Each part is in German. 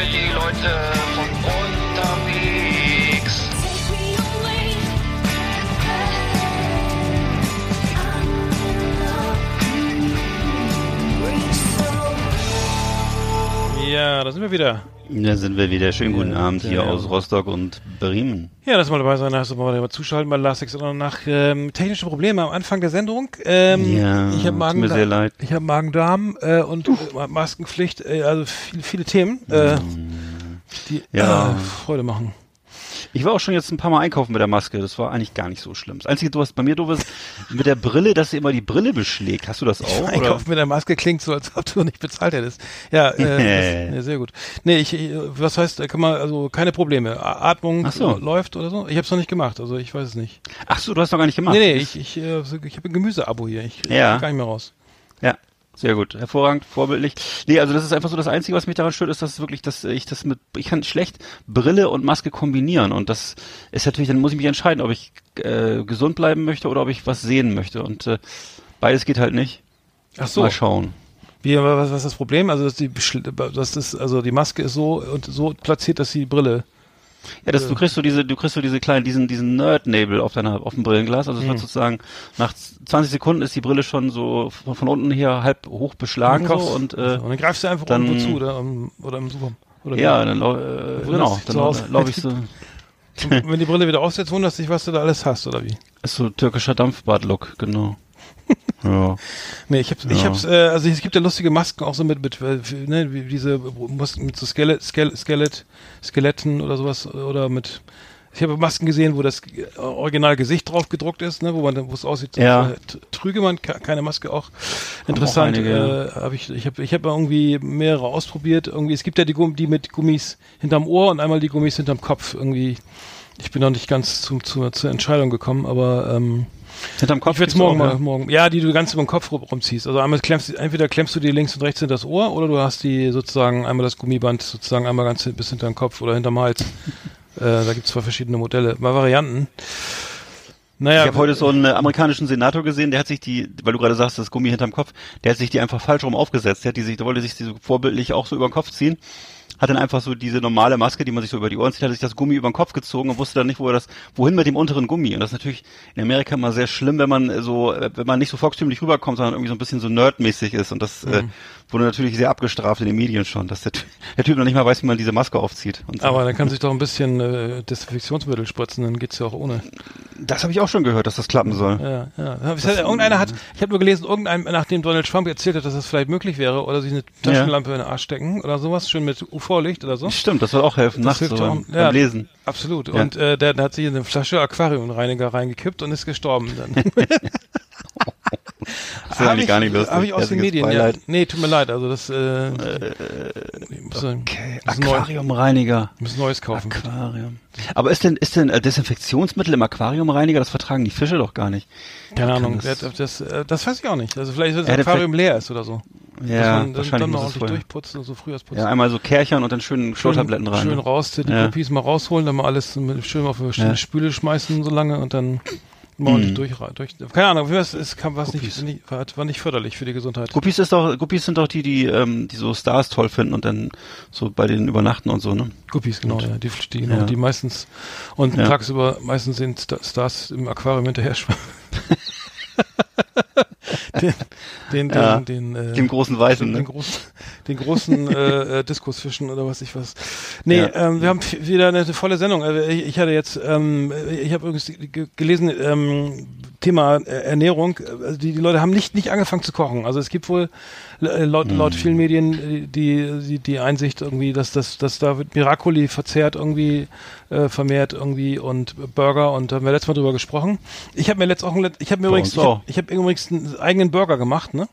Für die Leute von unterwegs. Ja, da sind wir wieder. Da sind wir wieder. Schönen guten Ja, Abend hier ja. aus Rostock und Bremen. Ja, lass mal dabei sein, hast du mal zuschalten bei Last Exit nach ähm, technische Probleme am Anfang der Sendung. Ähm, Ja, ich habe tut Magen, mir sehr leid. ich habe Magen-Darm äh, und äh, Maskenpflicht, äh, also viele, viele Themen, äh, die. Ja. äh, Freude machen. Ich war auch schon jetzt ein paar Mal einkaufen mit der Maske. Das war eigentlich gar nicht so schlimm. Das Einzige, du hast bei mir doof ist, mit der Brille, dass sie immer die Brille beschlägt. Hast du das auch? Einkaufen mit der Maske klingt so, als ob du nicht bezahlt hättest. Ja, äh, das, ja sehr gut. Nee, ich, was heißt, da kann man, also keine Probleme. Atmung so. äh, läuft oder so. Ich habe es noch nicht gemacht, also ich weiß es nicht. Ach so, du hast noch gar nicht gemacht. Nee, nee, ich, ich, äh, ich habe ein Gemüseabo hier. Ich, Ja. gar nicht mehr raus. Ja, sehr gut. Hervorragend, vorbildlich. Nee, also das ist einfach so das Einzige, was mich daran stört, ist, dass wirklich, dass ich das mit, ich kann schlecht Brille und Maske kombinieren und das ist natürlich, dann muss ich mich entscheiden, ob ich äh, gesund bleiben möchte oder ob ich was sehen möchte und äh, beides geht halt nicht. Ach so. Mal schauen. Wie, was, was ist das Problem? Also, dass die, dass das, also die Maske ist so und so platziert, dass die Brille. Ja, das, du kriegst so diese, du kriegst so diese kleinen, diesen, diesen Nerd-Nebel auf deiner, auf dem Brillenglas. Also es Mhm. wird sozusagen, nach 20 Sekunden ist die Brille schon so von, von unten her halb hoch beschlagen so Kopf. und, äh, und dann greifst du einfach dann- irgendwo zu oder, im- oder im Super. Oder ja, dann, äh, genau, dann Hause. laufe ich so, Und wenn die Brille wieder aufsetzt, wunderst dich, was du da alles hast, oder wie? ist so türkischer Dampfbad-Look, genau. Ja. Nee, ich hab's, ich Ja. hab's, äh, also es gibt ja lustige Masken auch so mit, mit, äh, ne, wie diese Masken mit so Skelett, Skelett, Skelett, Skeletten oder sowas, oder mit, ich habe Masken gesehen, wo das äh, original Gesicht drauf gedruckt ist, ne, wo man, wo es aussieht, Ja. äh, trüge man ke- keine Maske auch. Interessant, einige, äh, habe ich, ich habe, ich habe irgendwie mehrere ausprobiert, irgendwie, es gibt ja die, Gumm- die mit Gummis hinterm Ohr und einmal die Gummis hinterm Kopf, irgendwie, ich bin noch nicht ganz zum, zur, zur Entscheidung gekommen, aber, ähm, Hinterm Kopf ich werde gibt's morgen auch, mal, ja. morgen. Ja, die du ganz über den Kopf rum- rumziehst. Also einmal klemmst, du- entweder klemmst du dir links und rechts hinter das Ohr oder du hast die sozusagen einmal das Gummiband sozusagen einmal ganz bis hinter den Kopf oder hinterm Hals. äh, da gibt's zwei verschiedene Modelle, mal Varianten. Naja, Ich habe heute so einen äh, amerikanischen Senator gesehen, der hat sich die, weil du gerade sagst, das Gummi hinterm Kopf, der hat sich die einfach falsch rum aufgesetzt. Der hat die sich, der wollte sich die so vorbildlich auch so über den Kopf ziehen. Hat dann einfach so diese normale Maske, die man sich so über die Ohren zieht, hat sich das Gummi über den Kopf gezogen und wusste dann nicht, wo er das, wohin mit dem unteren Gummi. Und das ist natürlich in Amerika immer sehr schlimm, wenn man äh, so, äh, wenn man nicht so volkstümlich rüberkommt, sondern irgendwie so ein bisschen so nerdmäßig ist. Und das äh, wurde natürlich sehr abgestraft in den Medien schon, dass der, der Typ noch nicht mal weiß, wie man diese Maske aufzieht. So. aber dann kann sich doch ein bisschen äh, Desinfektionsmittel spritzen, dann geht's ja auch ohne. das habe ich auch schon gehört, dass das klappen soll. Ja, ja. Hat, irgendeiner hat, ich habe nur gelesen, irgendein, nachdem Donald Trump erzählt hat, dass das vielleicht möglich wäre, oder sich eine Taschenlampe in den Arsch stecken oder sowas, schön mit UV-Licht oder so. Stimmt, das soll auch helfen, Das nachts hilft so auch. beim, Ja. beim Lesen. Absolut. Ja. Und äh, der, der hat sich in eine Flasche Aquariumreiniger reingekippt und ist gestorben dann. Das ist eigentlich gar nicht lustig. Habe ich aus den Medien, Beileid. ja. Nee, tut mir leid, also das äh, muss, Okay, muss, Aquariumreiniger. muss Neues kaufen. Aquarium. Aber ist denn, ist denn äh, Desinfektionsmittel im Aquariumreiniger, das vertragen die Fische doch gar nicht. Keine Ahnung, das- das, das, äh, das weiß ich auch nicht. Also vielleicht, wenn das Aquarium leer ist oder so. Ja, man wahrscheinlich dann es ordentlich durchputzen und so Frühjahrsputzen. Ja, einmal so Kärchern und dann schön Klotabletten rein. Schön ne? raus, die Ja. Guppies mal rausholen, dann mal alles schön auf eine Ja. Spüle schmeißen so lange und dann ordentlich Mhm. durch, durch. Keine Ahnung, es, es kam was nicht, nicht, war, nicht förderlich für die Gesundheit. Guppies ist doch, Guppies sind doch die, die, ähm, die so Stars toll finden und dann so bei denen übernachten und so, ne? Guppies, genau, ja. Die, die, Ja. die meistens und Ja. tagsüber meistens sind Sta- Stars im Aquarium hinterher schwimmen. den, den, den, Ja. den, äh, Dem großen Weißen, den ne? großen, den großen äh, äh, Diskusfischen oder was ich was. Nee, Ja. ähm, wir haben wieder eine volle Sendung. Also ich, ich hatte jetzt, ähm, ich habe übrigens ge- gelesen, ähm, Thema äh, Ernährung. Also die, die Leute haben nicht nicht angefangen zu kochen. Also es gibt wohl laut, laut vielen Medien äh, die, die die Einsicht irgendwie, dass das dass da wird Miracoli verzehrt irgendwie äh, vermehrt irgendwie und Burger und da haben wir letztes Mal drüber gesprochen. Ich habe mir letzt auch ich habe mir übrigens ich habe hab übrigens einen eigenen Burger gemacht, ne?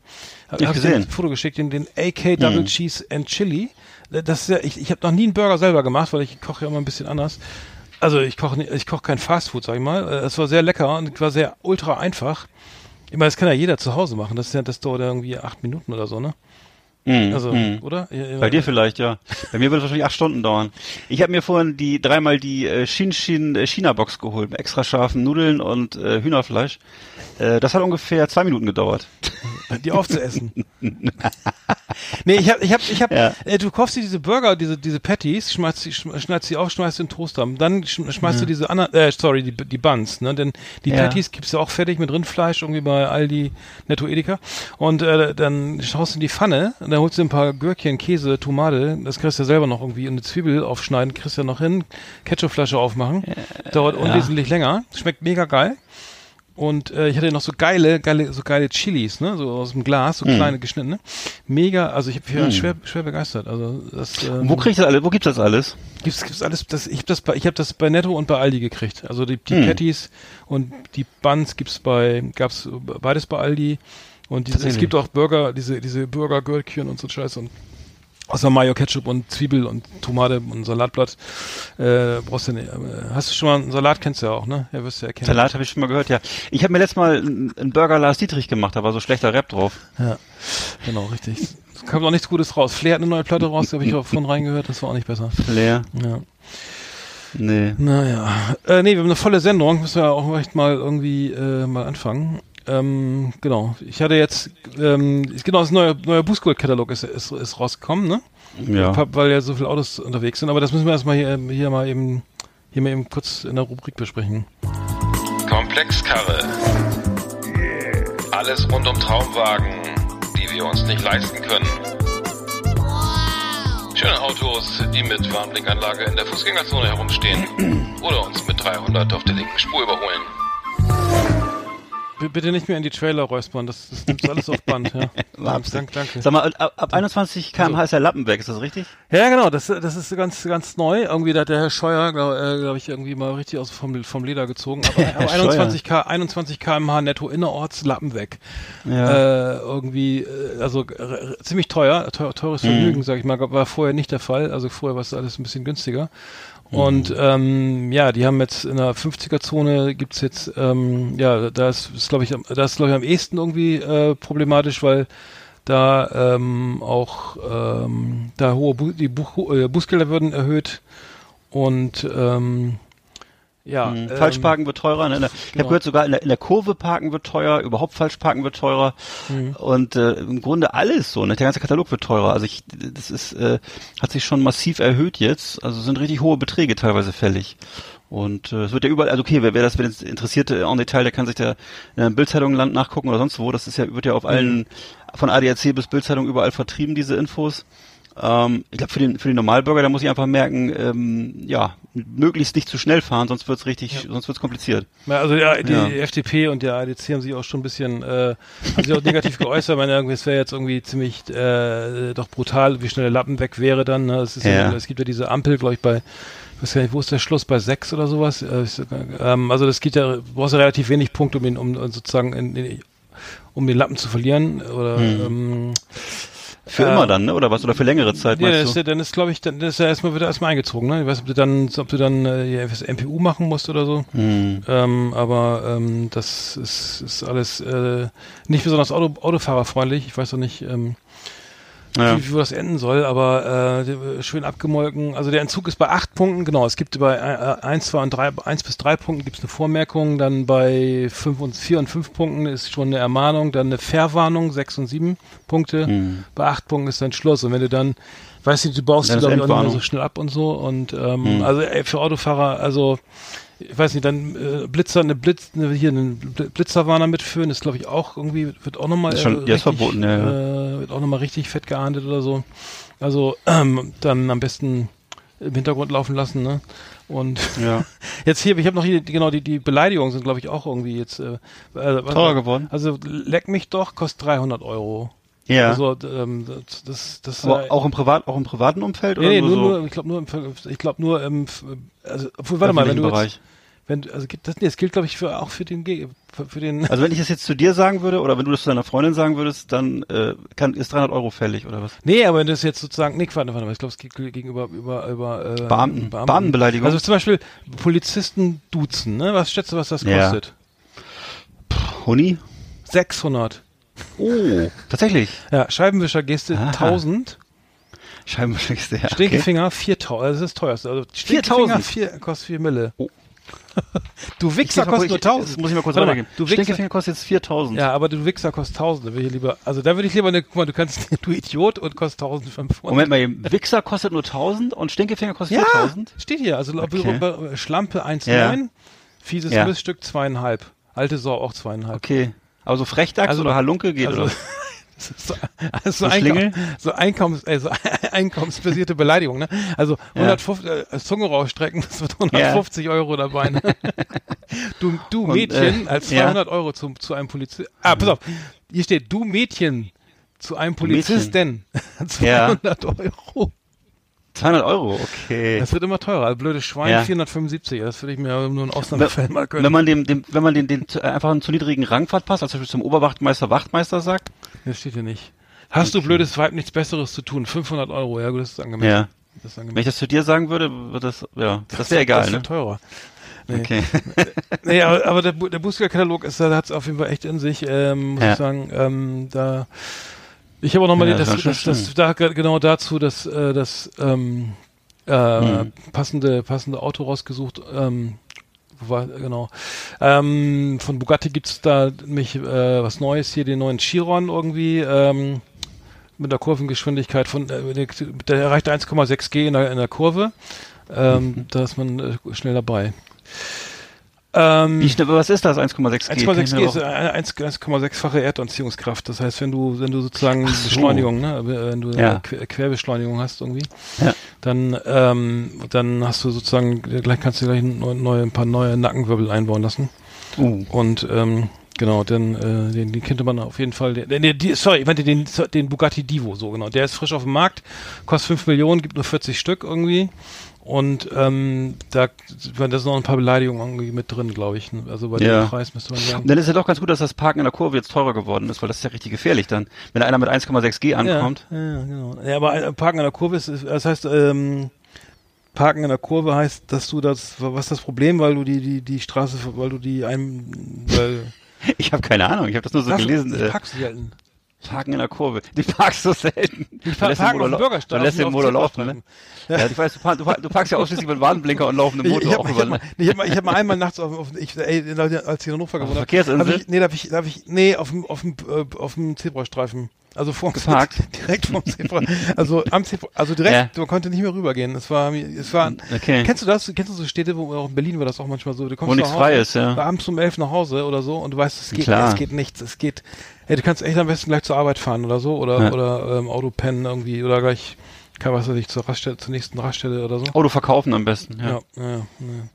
Hab, Ich hab gesehen. ein Foto geschickt, den, den AK Double Cheese and Chili. Das ist ja, ich, ich habe noch nie einen Burger selber gemacht, weil ich koche ja immer ein bisschen anders. Also ich koche ich koche kein Fastfood, sag ich mal. Äh, Es war sehr lecker und war sehr ultra einfach. Ich meine, das kann ja jeder zu Hause machen. Das ist ja, das dauert irgendwie acht Minuten oder so, ne? Mhm, Also, mhm. oder? Bei dir vielleicht, ja. Bei mir wird es wahrscheinlich acht Stunden dauern. Ich habe mir vorhin die dreimal die äh, Shin Shin äh, China Box geholt, mit extra scharfen Nudeln und äh, Hühnerfleisch. Äh, das hat ungefähr zwei Minuten gedauert. die aufzuessen. nee, ich hab, ich hab, ich hab, Ja. äh, du kaufst dir diese Burger, diese, diese Patties, schmeißt sie, schneidest sie auf, schmeißt in den Toaster. Dann schm- schmeißt du diese anderen, äh, sorry, die, die Buns, ne, denn die Ja. Patties gibt's ja auch fertig mit Rindfleisch, irgendwie bei Aldi, Netto Edeka. Und, äh, dann schaust du in die Pfanne, und dann holst du ein paar Gürkchen, Käse, Tomate, das kriegst du ja selber noch irgendwie, und eine Zwiebel aufschneiden, kriegst du ja noch hin, Ketchupflasche aufmachen. Dauert unwesentlich länger. Schmeckt mega geil. Und äh, ich hatte noch so geile, geile, so geile Chilis, ne, so aus dem Glas, so kleine geschnittene. Mega, also ich bin schwer, schwer begeistert. Also das ähm, wo krieg ich das alles? Wo gibt's das alles? gibt's, gibt's alles. Das, ich habe das, bei, ich habe das bei Netto und bei Aldi gekriegt. Also die, die Patties und die Buns gibt's bei, gab's beides bei Aldi. Und diese, es gibt auch Burger, diese, diese Burger-Gürkchen und so Scheiß und außer Mayo, Ketchup und Zwiebel und Tomate und Salatblatt. Äh, brauchst du nicht. äh, Hast du schon mal einen Salat kennst du ja auch, ne? Ja, wirst du ja kennen. Salat habe ich schon mal gehört, ja. Ich habe mir letztes Mal einen Burger Lars Dietrich gemacht, da war so schlechter Rap drauf. Ja, genau, richtig. Es kam auch nichts Gutes raus. Flair hat eine neue Platte raus, da habe ich auch von reingehört, das war auch nicht besser. Leer. Ja. Nee. Naja. Äh, nee, wir haben eine volle Sendung, müssen wir auch echt mal irgendwie äh, mal anfangen. Ähm, genau. Ich hatte jetzt, ähm, genau, das neue, neuer Bußgold-Katalog ist, ist, ist rausgekommen, ne? Ja. Weil ja so viele Autos unterwegs sind, aber das müssen wir erstmal hier, hier mal eben, hier mal eben kurz in der Rubrik besprechen. Komplexkarre. Alles rund um Traumwagen, die wir uns nicht leisten können. Schöne Autos, die mit Warnblinkanlage in der Fußgängerzone herumstehen oder uns mit 300 auf der linken Spur überholen. Bitte nicht mehr in die Trailer räuspern, das, das nimmt alles auf Band, ja. Dank, danke. Sag mal, ab, ab 21 km/h ist der Lappen weg, ist das richtig? Ja, genau, das, das ist ganz, ganz neu. Irgendwie da hat der Herr Scheuer, glaube äh, glaub ich, irgendwie mal richtig aus vom, vom Leder gezogen. Aber, aber 21 K, 21 kmh netto innerorts Lappen weg. Ja. Äh, irgendwie, äh, also äh, ziemlich teuer, teuer teures Vergnügen, sag ich mal, war vorher nicht der Fall. Also vorher war es alles ein bisschen günstiger. Und ähm, ja, die haben jetzt in der 50er-Zone gibt's jetzt, ähm, ja, da ist, ist glaube ich, da ist glaube ich am ehesten irgendwie äh, problematisch, weil da ähm, auch ähm, da hohe Bu die Buch äh, Bußgelder würden erhöht. Und ähm, ja, Mhm. ähm, Falschparken wird teurer. Ne? In der- Ich genau. habe gehört, sogar in der, in der Kurve parken wird teurer, überhaupt Falschparken wird teurer Mhm. und äh, im Grunde alles so. Ne? Der ganze Katalog wird teurer. Also ich, das ist, äh, hat sich schon massiv erhöht jetzt. Also sind richtig hohe Beträge teilweise fällig. Und äh, es wird ja überall, also okay, wer, wer das wer das Interessierte en Detail, der kann sich da in der Bildzeitung Land nachgucken oder sonst wo. Das ist ja, wird ja auf allen, von ADAC bis Bildzeitung überall vertrieben, diese Infos. Ähm, ich glaube, für den, für den Normalbürger, da muss ich einfach merken, ähm, ja, möglichst nicht zu schnell fahren, sonst wird's richtig, sonst wird's kompliziert. Ja, also ja, die Ja. FDP und der ADC haben sich auch schon ein bisschen, äh, haben sich auch negativ geäußert. Meine, irgendwie, es wäre jetzt irgendwie ziemlich äh, doch brutal, wie schnell der Lappen weg wäre dann. Ne? Es, ist ja. Ja. es gibt ja diese Ampel, glaube ich, bei, ich weiß gar nicht, wo ist der Schluss, bei sechs oder sowas? Äh, ähm, also das geht ja, du brauchst ja relativ wenig Punkte, um ihn, um sozusagen in, in, um den Lappen zu verlieren. Oder ähm, Für Äh, immer dann, ne? Oder was? Oder für längere Zeit, Ja, meinst du? ja, dann ist, glaube ich, dann ist ja erstmal wieder erstmal eingezogen, ne? Ich weiß, ob du dann, ob du dann äh, MPU machen musst oder so. Hm. Ähm, aber ähm, das ist, ist alles äh, nicht besonders Auto, Autofahrerfreundlich. Ich weiß auch nicht, ähm, Ja. wie, wie das enden soll, aber äh, schön abgemolken. Also der Entzug ist bei acht Punkten, genau. Es gibt bei äh, eins, zwei und drei, eins bis drei Punkten gibt es eine Vormerkung, dann bei fünf und vier und fünf Punkten ist schon eine Ermahnung, dann eine Verwarnung, sechs und sieben Punkte. Hm. Bei acht Punkten ist dann Schluss. Und wenn du dann, weißt du, du baust Dann die glaube ich auch nicht mehr Endwarnung. so schnell ab und so. Und ähm, Hm. also ey, für Autofahrer, also ich weiß nicht, dann äh, Blitzer, eine Blitz, eine, hier einen Bl- Blitzerwarner mitführen, ist glaube ich auch irgendwie, wird auch nochmal Ist schon- ist verboten, ja, äh, wird auch nochmal richtig fett geahndet oder so. Also ähm, dann am besten im Hintergrund laufen lassen, ne? Und Ja. jetzt hier, ich habe noch hier, die- genau, die, die Beleidigungen sind, glaube ich, auch irgendwie jetzt äh, äh, Teurer geworden? Also leck mich doch, kostet 300 Euro. Ja. Also ähm, das, das, aber äh, auch im Privat, auch im privaten Umfeld nee, oder nee, nur, nur, so nur, ich glaube nur, im, ich glaube nur im, also, warte mal, wenn du öffentlichen jetzt, Bereich? wenn, du- also das, nee, das gilt, glaube ich, für, auch für den, für, für den, Also wenn ich das jetzt zu dir sagen würde oder wenn du das zu deiner Freundin sagen würdest, dann äh, kann, ist 300 Euro fällig oder was? Nee, aber wenn das jetzt sozusagen, nee, warte, warte mal, ich glaube, es geht gegenüber über, über äh, Beamten. Beamtenbeleidigung. Also zum Beispiel Polizisten duzen, ne? Was schätzt du, was das Ja. kostet? Huni? 600. Oh, tatsächlich. Ja, Scheibenwischergeste Aha. 1000, Scheibenwischergeste, ja. Okay. Stinkefinger 4000, also das ist das teuerste. Also Stinkefinger 4000? 4, kostet 4 Mille. Oh. du Wichser Ich- kostet nur ich- 1000. Das muss ich mal kurz Warte weitergeben. Du Wichser, Stinkefinger kostet jetzt 4000. ja, aber du Wichser kostet 1000, da würde ich lieber, also da würde ich lieber eine, guck mal, du kannst, du Idiot und kostet 1500. Moment mal, eben. Wichser kostet nur 1000 und Stinkefinger kostet Ja, 4000? steht hier. Also Okay. okay. Schlampe 1,9, Ja. fieses Ja. Missstück 2,5, alte Sau auch 2,5. Okay. Aber so Frechdachs Also- oder Halunke geht, Also, oder? so, also so, Schlingel? so, Einkommens, äh, so einkommensbasierte Beleidigung. Ne? Also Ja. 150 äh, Zunge rausstrecken, das wird 150 Euro dabei. Ne? Du, du Und, Mädchen äh, als ja. 200 Euro zum, zu einem Polizisten. Ah, pass auf. Hier steht, du Mädchen zu einem Polizisten. 200 Euro. 200 Euro, okay. Das wird immer teurer. Also blödes Schwein, Ja. 475. Das würde ich mir nur in Ausnahmefällen mal gönnen. Wenn man dem, dem wenn man den, den äh, einfach einen zu niedrigen Rangpfad passt, als zum Beispiel zum Oberwachtmeister Wachtmeister sagt, Das steht hier nicht. Hast du blödes Weib nichts Besseres zu tun? 500 Euro, ja gut, das ist angemessen. ja. Das ist Wenn angemessen. ich das zu dir sagen würde, wird das, ja, das wäre egal, das ne? wird teurer. Nee. Okay. Nee, aber, aber der, Bu- der Bußgeldkatalog ist, da hat es auf jeden Fall echt in sich, ähm, muss Ja. ich sagen. Ähm, da ich habe auch nochmal Ja, das, das das, das, da ge- genau dazu das, äh, das ähm, äh, Hm. passende, passende Auto rausgesucht. Ähm, wo war, genau. Ähm, von Bugatti gibt's da nämlich äh, was Neues hier, den neuen Chiron irgendwie. Ähm, mit der Kurvengeschwindigkeit von, äh, der, der erreicht 1,6 G in der, in der Kurve. Ähm, Mhm. Da ist man äh, schnell dabei. Ähm, Wie schnell, was ist das? 1,6 G? Kann 1,6 ich G ist eine 1 1,6-fache Erdanziehungskraft. Das heißt, wenn du, wenn du sozusagen so. Beschleunigung, ne, wenn du Ja. Querbeschleunigung hast irgendwie, Ja. dann, ähm, dann hast du sozusagen, gleich kannst du gleich neue, ein paar neue Nackenwirbel einbauen lassen. Uh. Und ähm, genau, dann äh, den, den könnte man auf jeden Fall. Den, den, sorry, ich meinte den, den Bugatti Divo, so genau. Der ist frisch auf dem Markt, kostet 5 Millionen, gibt nur 40 Stück irgendwie. Und ähm, da, da sind noch ein paar Beleidigungen irgendwie mit drin, glaube ich. ne? Also bei Ja. dem Preis müsste man sagen. Dann ist ja doch ganz gut, dass das Parken in der Kurve jetzt teurer geworden ist, weil das ist ja richtig gefährlich dann. Wenn einer mit 1,6 G ankommt. Ja, ja, genau. Ja, aber äh, Parken an der Kurve ist, das heißt, ähm, Parken in der Kurve heißt, dass du das, was ist das Problem, weil du die, die, die Straße, weil du die einem, weil, Ich habe keine Ahnung, ich habe das nur so du- gelesen. ich Äh, pack's selten. Parken in der Kurve. Die parkst so selten. Du Pa- lässt den parken Motor auf dem lau- Bürgersteig, Du lässt den Motor laufen, ne? Zebrastreifen. Ja, ich weiß, du, park, du, park, du parkst ja ausschließlich mit Warnblinker und laufendem Ich, Motor ich auch habe hab mal, ich hab mal, ich hab mal einmal nachts auf, auf ich, ey, als ich in Hannover gewohnt habe, hab ich, nee, da hab ich, da hab ich, nee, auf dem, auf dem, äh, auf dem Zebrastreifen. Also vor Geparkt? direkt vom Zebra, also am Zebra, also direkt, Ja. man konnte nicht mehr rübergehen. Es war, es war, Okay. kennst du das? Kennst du so Städte, wo auch in Berlin war das auch manchmal so, du kommst Wo nichts Hause, frei ist, ja. abends um elf nach Hause oder so und du weißt, es geht, Klar. es geht nichts, es geht, ey, du kannst echt am besten gleich zur Arbeit fahren oder so oder, Ja. oder, ähm, Auto pennen irgendwie oder gleich, kann was weiß ich, zur Raststelle, zur nächsten Raststelle oder so. Auto verkaufen am besten, ja. Ja, ja, ja.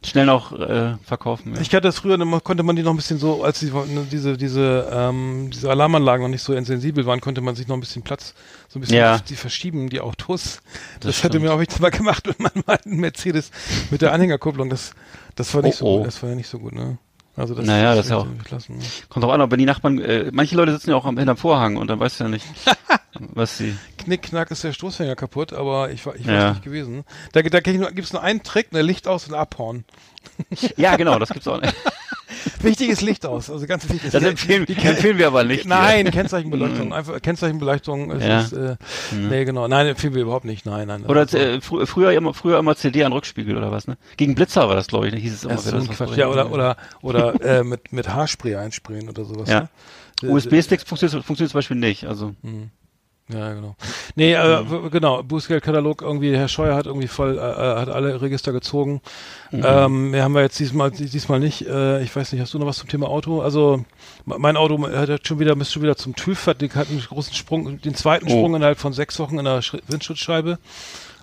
Schnell noch äh, verkaufen. Ich hatte das früher, da konnte man die noch ein bisschen so, als die, ne, diese, diese, ähm, diese Alarmanlagen noch nicht so sensibel waren, konnte man sich noch ein bisschen Platz, so ein bisschen Ja. die verschieben, die Autos. Das, Das hatte mir auch ich mal gemacht mit meinem alten Mercedes mit der Anhängerkupplung. Das, das war nicht Oh, so oh. gut. Das war ja nicht so gut, ne? Also das, Naja, das ist ja auch- ich lassen, ne? Kommt auch an, wenn die Nachbarn, äh, manche Leute sitzen ja auch am, hinterm Vorhang und dann weißt du ja nicht, was sie. Knick, knack ist der Stoßfänger kaputt, aber ich war, ich war Ja. nicht gewesen. Da, da gibt's nur einen Trick, ne, Licht aus und abhauen. Ja, genau, das gibt's auch nicht. Wichtig ist Licht aus, also ganz wichtig. Das empfehlen, empfehlen wir aber nicht. Nein, Kennzeichenbeleuchtung. Einfach Kennzeichenbeleuchtung ist, Ja. ist äh, nee genau. Nein, empfehlen wir überhaupt nicht. Nein, nein. Oder äh, frü früher immer früher immer CD an Rückspiegel oder was, ne? Gegen Blitzer war das, glaube ich, ne? hieß es immer. das das Quatsch. Ja, oder oder oder äh, mit mit Haarspray einsprayen oder sowas. Ja. Ne? Äh, USB-Sticks funktioniert, funktioniert zum Beispiel nicht. Also Nee, Ja, genau. Nee, äh, w- genau, Bußgeldkatalog irgendwie, Herr Scheuer hat irgendwie voll, äh, äh, hat alle Register gezogen. Ähm, wir haben wir jetzt diesmal, diesmal nicht, äh, ich weiß nicht, hast du noch was zum Thema Auto? Also, me- mein Auto hat schon wieder, müsste schon wieder zum TÜV, hat, hat einen großen Sprung, den zweiten Oh. Sprung innerhalb von sechs Wochen in der Windschutzscheibe.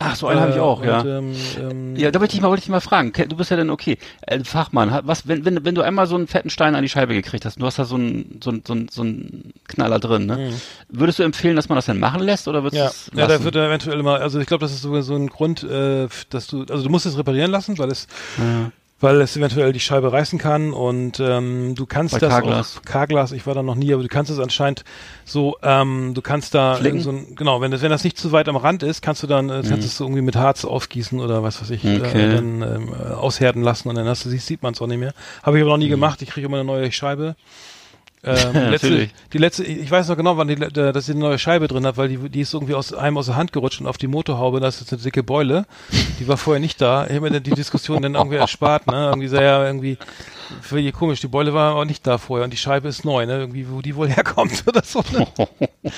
Ach, so einen habe ich auch, und, ja. Ähm, ähm, Ja, da wollte ich mal, wollte ich mal fragen. Du bist ja dann okay, äh, Fachmann. Was, wenn, wenn, wenn du einmal so einen fetten Stein an die Scheibe gekriegt hast, du hast da so einen, so einen, so einen, so einen Knaller drin, ne? Würdest du empfehlen, dass man das dann machen lässt oder würdest Mhm. Ja, du es ja da wird er eventuell immer, also ich glaube, das ist sogar so ein Grund, äh, dass du, also du musst es reparieren lassen, weil es, weil es eventuell die Scheibe reißen kann und ähm, du kannst Bei das Carglass, ich war da noch nie, aber du kannst es anscheinend so, ähm, du kannst da so ein, genau, wenn das, wenn das nicht zu weit am Rand ist, kannst du dann, äh, kannst du es so irgendwie mit Harz aufgießen oder was weiß ich, Okay. äh, dann ähm, äh, aushärten lassen und dann hast du, sieht, sieht man es auch nicht mehr. Habe ich aber noch nie gemacht, ich kriege immer eine neue Scheibe. Ähm, letzte, die letzte, ich weiß noch genau, wann die, dass sie eine neue Scheibe drin hat, weil die, die ist irgendwie aus einem aus der Hand gerutscht und auf die Motorhaube, das ist eine dicke Beule. Die war vorher nicht da. Ich habe mir dann die Diskussion dann irgendwie erspart, ne? Irgendwie sehr ja irgendwie für die komisch. Die Beule war aber nicht da vorher und die Scheibe ist neu, ne? Irgendwie, wo die wohl herkommt oder so. Ne?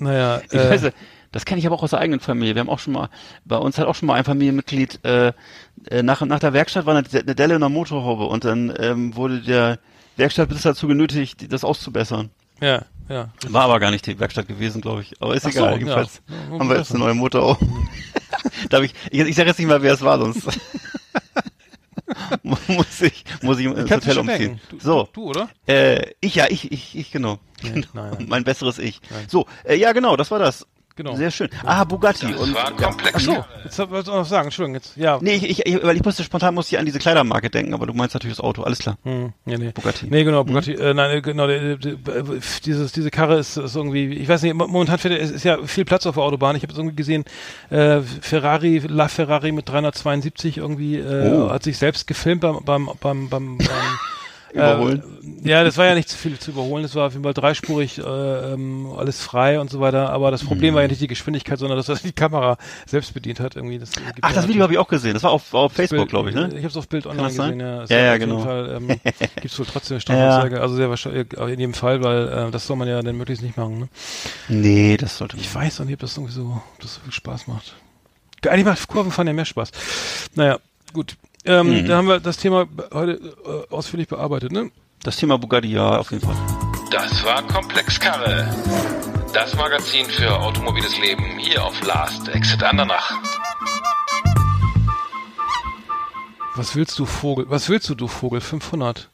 naja, Ich äh, weiß, das kenne ich aber auch aus der eigenen Familie. Wir haben auch schon mal, bei uns hat auch schon mal ein Familienmitglied, äh, äh, nach, nach der Werkstatt war eine, eine Delle in der Motorhaube und dann ähm, wurde der Werkstattbesitzer dazu genötigt, das auszubessern. ja, ja. War aber gar nicht die Werkstatt gewesen, glaube ich. Aber ist Ach so, egal. ja. Jedenfalls Ja, haben wir jetzt eine neue Motorhaube. da hab ich, ich, ich sage jetzt nicht mal, wer es war, sonst muss ich, muss ich ins Hotel umziehen. Du, so, Du, oder? äh, ich ja, ich, ich, ich genau. Nee, genau. nein, nein. Mein besseres Ich. So, äh, ja genau, das war das. Genau. Sehr schön. Ah, Bugatti. Das und, war komplex. Ach so, jetzt wollte ich auch noch sagen, Entschuldigung, jetzt, ja. Nee, ich, ich, weil ich musste spontan musste ich an diese Kleidermarke denken, aber du meinst natürlich das Auto, alles klar. Hm, nee, nee. Bugatti. Nee, genau, Bugatti. Äh, nein, äh, genau, der, der, der, dieses, diese Karre ist, ist irgendwie, ich weiß nicht, mo- momentan fährt, es ist ja viel Platz auf der Autobahn. Ich habe jetzt irgendwie gesehen, äh, Ferrari, La Ferrari mit 372 irgendwie, äh, Oh. hat sich selbst gefilmt beim, beim, beim, beim, beim Überholen. Äh, ja, das war ja nicht zu viel zu überholen. Das war auf jeden Fall dreispurig, äh, ähm, alles frei und so weiter. Aber das Problem Mhm. war ja nicht die Geschwindigkeit, sondern dass er die Kamera selbst bedient hat. Irgendwie. Das, Ach, ja das Video habe ich auch gesehen. Das war auf, auf Facebook, glaube ich, ne? Ich habe es auf Bild online das gesehen, ja. Ja, ja, genau. Fall, ähm, gibt es wohl trotzdem eine Strafanzeige. Also sehr wahrscheinlich, äh, in jedem Fall, weil äh, das soll man ja dann möglichst nicht machen. Ne? Nee, das sollte Ich weiß auch nicht, ob das irgendwie so, ob das so viel Spaß macht. Eigentlich macht Kurvenfahren ja mehr Spaß. Naja, gut. Ähm, Mhm. Da haben wir das Thema heute äh, ausführlich bearbeitet, ne? Das Thema Bugatti, ja, auf jeden Fall. Das war Komplexkarre. Das Magazin für automobiles Leben hier auf Last Exit Andernach. Was willst du, Vogel? Was willst du, du Vogel? 500.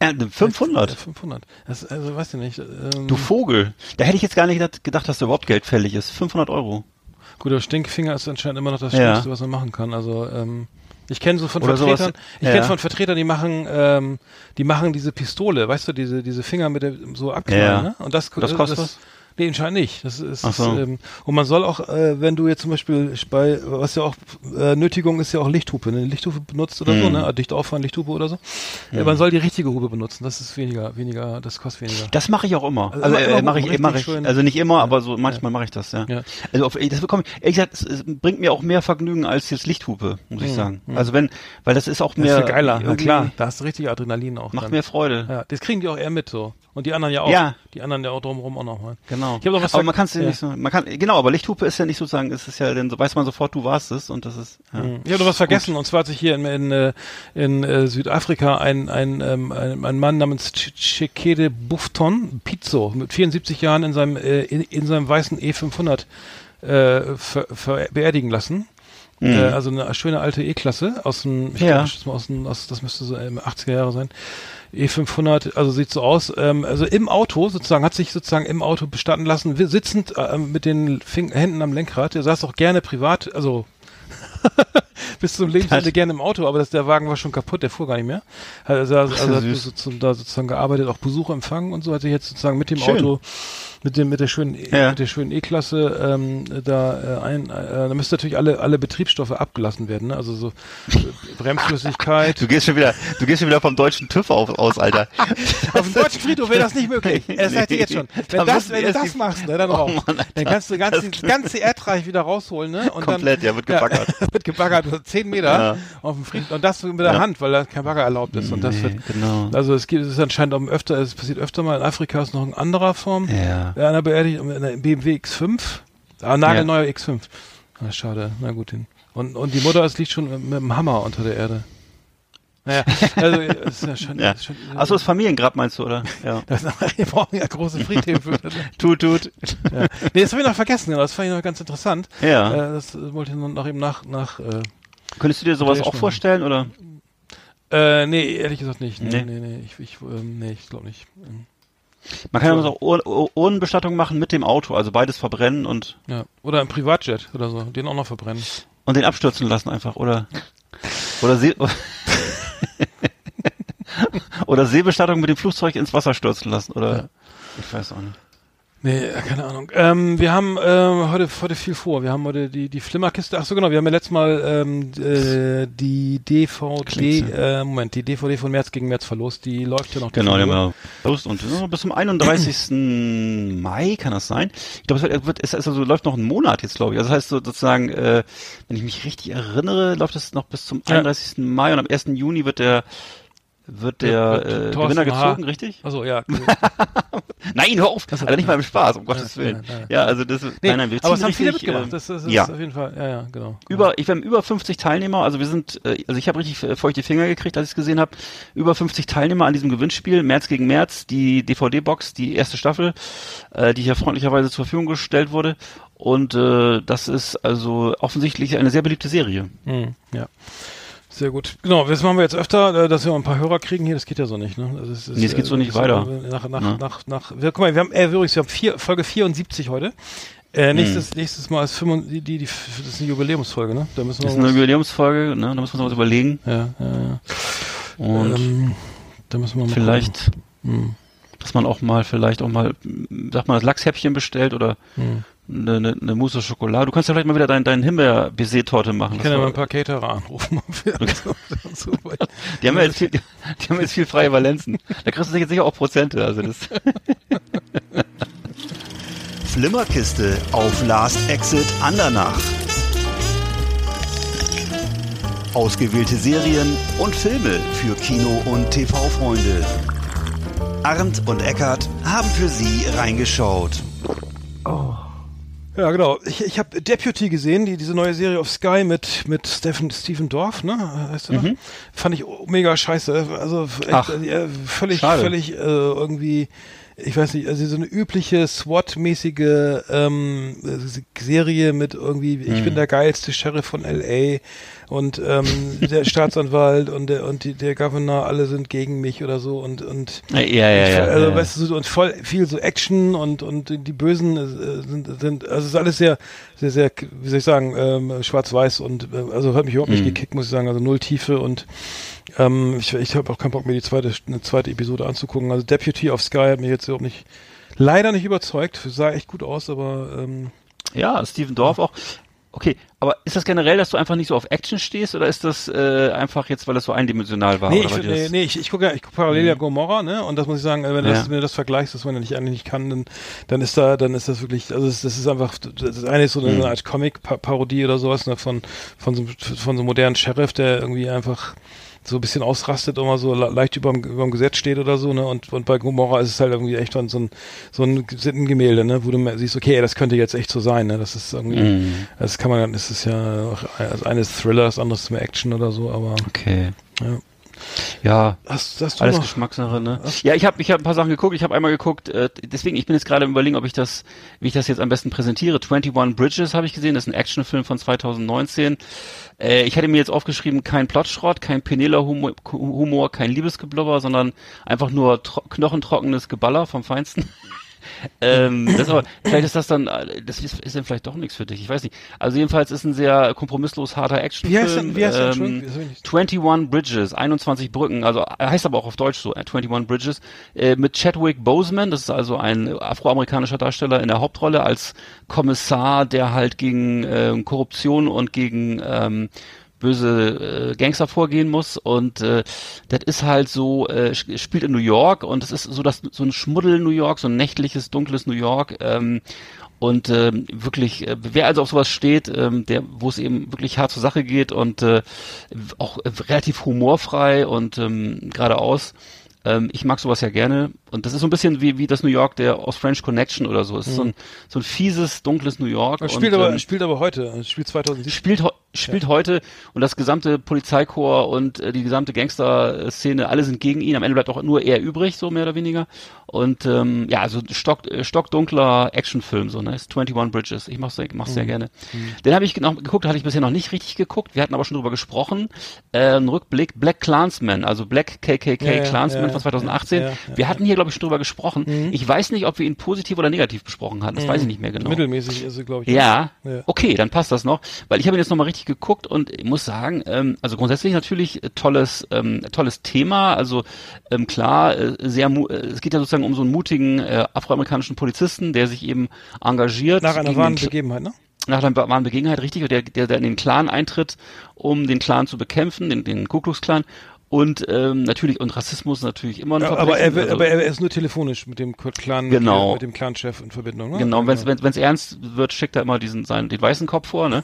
Äh, 500. Ja, 500. Das, also, weiß ich nicht. Ähm, Du Vogel. Da hätte ich jetzt gar nicht gedacht, dass da überhaupt Geld fällig ist. 500 Euro. Guter Stinkfinger ist anscheinend immer noch das Ja. Schlimmste, was man machen kann. Also ähm, ich kenne so von Oder sowas- Vertretern, ich ja. kenne von Vertretern, die machen, ähm, die machen diese Pistole, weißt du, diese diese Finger mit der so abknallen, Ja. ne? Und das, Das kostet was? Nee, anscheinend nicht. Das ist, so. ähm, und man soll auch, äh, wenn du jetzt zum Beispiel bei, was ja auch äh, Nötigung ist ja auch Lichthupe, ne? Lichthupe benutzt oder so, Mhm. ne? Dicht auffahren, Lichthupe oder so. Ja, man soll die richtige Hupe benutzen. Das ist weniger, weniger, das kostet weniger. Das mache ich auch immer. Also Also, äh, mache ich, mache ich, schön- also nicht immer, aber so manchmal mache ich das, ja. Ja. Also auf, das bekomme ich, ehrlich gesagt, es, es bringt mir auch mehr Vergnügen als jetzt Lichthupe, muss ich Mhm. sagen. Also wenn, weil das ist auch Das mehr. ist viel geiler, na klar. Da hast du richtig Adrenalin auch. Macht dann. mehr Freude. Ja, das kriegen die auch eher mit so. Und die anderen ja auch. Ja. Die anderen ja auch drumherum auch nochmal. Genau. Ich hab noch was aber man kann es ja nicht so, man kann, genau, aber Lichthupe ist ja nicht sozusagen, es ist ja, dann so weiß man sofort, du warst es und das ist, ja. Ich habe noch was vergessen. Und zwar hat sich hier in, in, äh, in äh, Südafrika ein, ein, ähm, ein, ein Mann namens Ch- Chekede Bufton, Pizzo, mit 74 Jahren in seinem, äh, in, in seinem weißen E500 äh, ver, ver, beerdigen lassen. Äh, also eine schöne alte E-Klasse aus dem, ich Mhm. Ja. glaub, das, ist mal aus dem aus, das müsste so ähm, 80er Jahre sein. E500, also sieht so aus, ähm, also im Auto sozusagen, hat sich sozusagen im Auto bestatten lassen, wir sitzend äh, mit den Fing Händen am Lenkrad, er saß auch gerne privat, also bis zum Lebensende gerne im Auto, aber das, der Wagen war schon kaputt, der fuhr gar nicht mehr. Also, also, also hat süß. sozusagen, da sozusagen gearbeitet, auch Besuch empfangen und so, hat sich jetzt sozusagen mit dem Schön. Auto, mit dem, mit der schönen, E- Ja. mit der schönen E-Klasse, ähm, da äh, ein, äh, da müsste natürlich alle, alle Betriebsstoffe abgelassen werden, ne? Also so äh, Bremsflüssigkeit. Du gehst schon wieder, du gehst schon wieder vom deutschen TÜV auf, aus, Alter. Auf dem deutschen Friedhof wäre das nicht möglich. Er sagt dir jetzt schon. Wenn, Da das, wenn du das machst, ne, dann Oh raus. Mann, dann kannst du ganz, das ganze Erdreich wieder rausholen, ne? Und Komplett, dann, ja, wird gebaggert. wird gebaggert. so 10 Meter Ja. auf dem Friedhof. Und das mit der Ja. Hand, weil da kein Bagger erlaubt ist. Und das Nee, wird, genau. also es gibt, es ist anscheinend auch öfter, es passiert öfter mal. In Afrika ist noch in anderer Form. Ja. Ja, einer beerdigt, in einer BMW X5. Ah, nagelneuer X5. Ah, schade. Na gut. Den. Und, und die Mutter, es liegt schon mit, dem Hammer unter der Erde. Naja, also, ist ja schon, Ja. schon Achso, das Familiengrab meinst du, oder? Ja. das, wir brauchen ja große Friedhöfe. Tut, tut. ja. Nee, das habe ich noch vergessen, genau. das fand ich noch ganz interessant. Ja. Äh, das wollte ich noch nach eben nach, nach äh, Könntest du dir sowas Ja, auch vorstellen, oder? äh, nee, ehrlich gesagt nicht. Nee, Nee. nee, nee, ich, ich, ähm, nee, ich glaube nicht. Ähm, Man kann ja auch Ur Ur Urnenbestattung machen mit dem Auto, also beides verbrennen und, Ja. Oder ein Privatjet oder so, den auch noch verbrennen. und den abstürzen lassen einfach, oder? Oder See oder Seebestattung mit dem Flugzeug ins Wasser stürzen lassen, oder? Ja. Ich weiß auch nicht. Nee, äh, keine Ahnung. Ähm, wir haben ähm, heute heute viel vor. Wir haben heute die die Flimmerkiste. Ach so genau, wir haben ja letztes Mal ähm, äh, die DVD äh, Moment, die DVD von März gegen März verlost. Die läuft ja noch. Genau, die haben wir Post und ja, bis zum 31. Mai kann das sein. Ich glaube, es, wird, es also, läuft noch einen Monat jetzt, glaube ich. Also das heißt so, sozusagen, äh, wenn ich mich richtig erinnere, läuft es noch bis zum Ja. 31. Mai und am 1. Juni wird der wird der äh, Thorsten Gewinner H. gezogen, richtig? Also ja. Nein, hör auf! Das- Also nicht mal im Spaß, um Ja, Gottes Willen. ja, ja. Ja, also das ist, Nee, nein, nein, wir aber es ziehen haben viele mitgemacht. äh, Das, das ist ja. auf jeden Fall. Ja, ja, genau. Über, ich, wir haben über 50 Teilnehmer, also wir sind, äh, also ich habe richtig äh, feuchte Finger gekriegt, als ich es gesehen habe. Über 50 Teilnehmer an diesem Gewinnspiel, März gegen März, die DVD-Box, die erste Staffel, äh, die hier freundlicherweise zur Verfügung gestellt wurde. Und äh, das ist also offensichtlich eine sehr beliebte Serie. Hm, ja. Sehr gut. Genau, das machen wir jetzt öfter, äh, dass wir ein paar Hörer kriegen hier. Das geht ja so nicht, ne? Also es ist, Nee, es geht so nicht ist, weiter. äh, Nach, nach, Ja. nach, nach, wir, guck mal, wir haben, äh, übrigens, wir haben vier, Folge 74 heute. Äh, nächstes, nächstes Mal ist 25, die, die, die, das ist eine Jubiläumsfolge, ne? Da müssen wir Das ist eine Jubiläumsfolge, ne? da muss man sich was überlegen. ja, ja, ja. Und ähm, da müssen wir mal vielleicht. Hm, dass man auch mal, vielleicht auch mal, sag mal, das Lachshäppchen bestellt oder hm. Eine, eine, eine Mousse au Chocolat. Du kannst ja vielleicht mal wieder dein, dein Himbeer-Baiser-Torte machen. Ich kann ja mal ein paar Caterer anrufen. Die haben ja jetzt viel, die haben jetzt viel freie Valenzen. Da kriegst du jetzt sicher auch Prozente. Also das. Flimmerkiste auf Last Exit Andernach. Ausgewählte Serien und Filme für Kino- und TV-Freunde. Arndt und Eckart haben für Sie reingeschaut. Ja, genau. Ich, ich habe Deputy gesehen, die, diese neue Serie auf Sky mit, mit Stephen, Stephen Dorff, ne? Heißt er? Mhm. Fand ich mega scheiße. Also echt, Ach, äh, völlig, schade. völlig äh, irgendwie, ich weiß nicht, also so eine übliche SWAT-mäßige ähm, Serie mit irgendwie, ich Mhm. bin der geilste Sheriff von LA und ähm, der Staatsanwalt und der und die, der Governor, alle sind gegen mich oder so und und Ja, ja, ja. also ja. weißt du, und voll viel so Action und und die Bösen äh, sind, sind also es ist alles sehr sehr sehr wie soll ich sagen ähm, schwarz-weiß und äh, also hat mich überhaupt nicht Mhm. gekickt muss ich sagen also null Tiefe und ähm, ich ich habe auch keinen Bock mir die zweite eine zweite Episode anzugucken also Deputy auf Sky hat mich jetzt überhaupt nicht leider nicht überzeugt sah echt gut aus aber ähm, ja, Steven Dorff auch. Okay, aber ist das generell, dass du einfach nicht so auf Action stehst oder ist das äh, einfach jetzt, weil das so eindimensional war? Nee, oder ich, nee, das- nee, ich, ich gucke ja, ich gucke parallel ja Gomorra, ne? Und das muss ich sagen, äh, wenn, Ja. das, wenn du das vergleichst, dass man ja nicht eigentlich nicht kann, dann, dann ist da, dann ist das wirklich, also das, das ist einfach, das eine ist so eine, Mhm. Art Comic-Parodie oder sowas, ne? Von, von so, von so einem modernen Sheriff, der irgendwie einfach so ein bisschen ausrastet und mal so le- leicht überm, überm Gesetz steht oder so, ne? Und, und bei Gomorra ist es halt irgendwie echt so ein, so ein Sittengemälde, ne? Wo du siehst, okay, das könnte jetzt echt so sein, ne? Das ist irgendwie, Mhm. das kann man, das ist ja, auch, das eine ist Thriller, das andere ist mehr Action oder so, aber, Okay. ja. Ja, Hast, hast Alles noch? Geschmackssache, ne? Ja, ich habe ich hab ein paar Sachen geguckt. Ich habe einmal geguckt, äh, deswegen, ich bin jetzt gerade im überlegen, ob ich das, wie ich das jetzt am besten präsentiere. 21 Bridges habe ich gesehen, das ist ein Actionfilm von 2019. Äh, ich hatte mir jetzt aufgeschrieben, kein Plotschrott, kein Penela-Humor, Humor, kein Liebesgeblubber, sondern einfach nur tro knochentrockenes Geballer vom Feinsten. Ähm, das aber, vielleicht ist das dann, äh, das ist, ist dann vielleicht doch nichts für dich, ich weiß nicht. Also jedenfalls ist ein sehr kompromisslos harter Wie Actionfilm. heißt der, wie heißt ähm, nicht- 21 Bridges, 21 Brücken, also heißt aber auch auf Deutsch so, äh, 21 Bridges, äh, mit Chadwick Boseman, das ist also ein afroamerikanischer Darsteller in der Hauptrolle als Kommissar, der halt gegen ähm, Korruption und gegen ähm, böse äh, Gangster vorgehen muss und äh, das ist halt so äh, sp- spielt in New York und es ist so das so ein Schmuddel New York, so ein nächtliches dunkles New York ähm, Und ähm, wirklich, äh, wer also auf sowas steht, ähm, der, wo es eben wirklich hart zur Sache geht und äh, auch relativ humorfrei und ähm, geradeaus. Ähm, ich mag sowas ja gerne. Und das ist so ein bisschen wie, wie das New York der aus French Connection oder so. Es ist so, ein, so ein fieses, dunkles New York. Das spielt, und, aber, ähm, spielt aber heute, es spielt 2017. spielt, spielt heute und das gesamte Polizeikorps und äh, die gesamte Gangster-Szene, alle sind gegen ihn. Am Ende bleibt auch nur er übrig, so mehr oder weniger. Und ähm, ja, also stock, äh, stockdunkler Actionfilm, so ne? Ist 21 Bridges. Ich mach's sehr, mach's sehr gerne. Den habe ich noch geguckt, hatte ich bisher noch nicht richtig geguckt. Wir hatten aber schon drüber gesprochen. Äh, ein Rückblick, Black Clansman, also Black KKK Ja, ja, Clansman ja, von 2018. ja, ja, wir hatten hier, glaube ich, schon drüber gesprochen. Ich weiß nicht, ob wir ihn positiv oder negativ besprochen hatten. Das weiß ich nicht mehr genau. Mittelmäßig ist sie, glaube ich. Ja, Ja. okay, dann passt das noch, weil ich habe ihn jetzt nochmal richtig geguckt und ich muss sagen, ähm, also grundsätzlich natürlich äh, tolles, ähm, tolles Thema, also ähm, klar, äh, sehr, äh, es geht ja sozusagen um so einen mutigen äh, afroamerikanischen Polizisten, der sich eben engagiert. Nach einer wahren Begebenheit, ne? nach einer wahren Begebenheit, richtig, der, der, der in den Clan eintritt, um den Clan zu bekämpfen, den, den Ku Klux Klan. Und ähm, natürlich, und Rassismus natürlich immer ein Ja, Verbrechen. aber er, also- aber er ist nur telefonisch mit dem Clan, Genau. mit dem Clan-Chef in Verbindung, ne? Genau, wenn es wenn, wenn's ernst wird, schickt er immer diesen seinen den weißen Kopf vor, ne?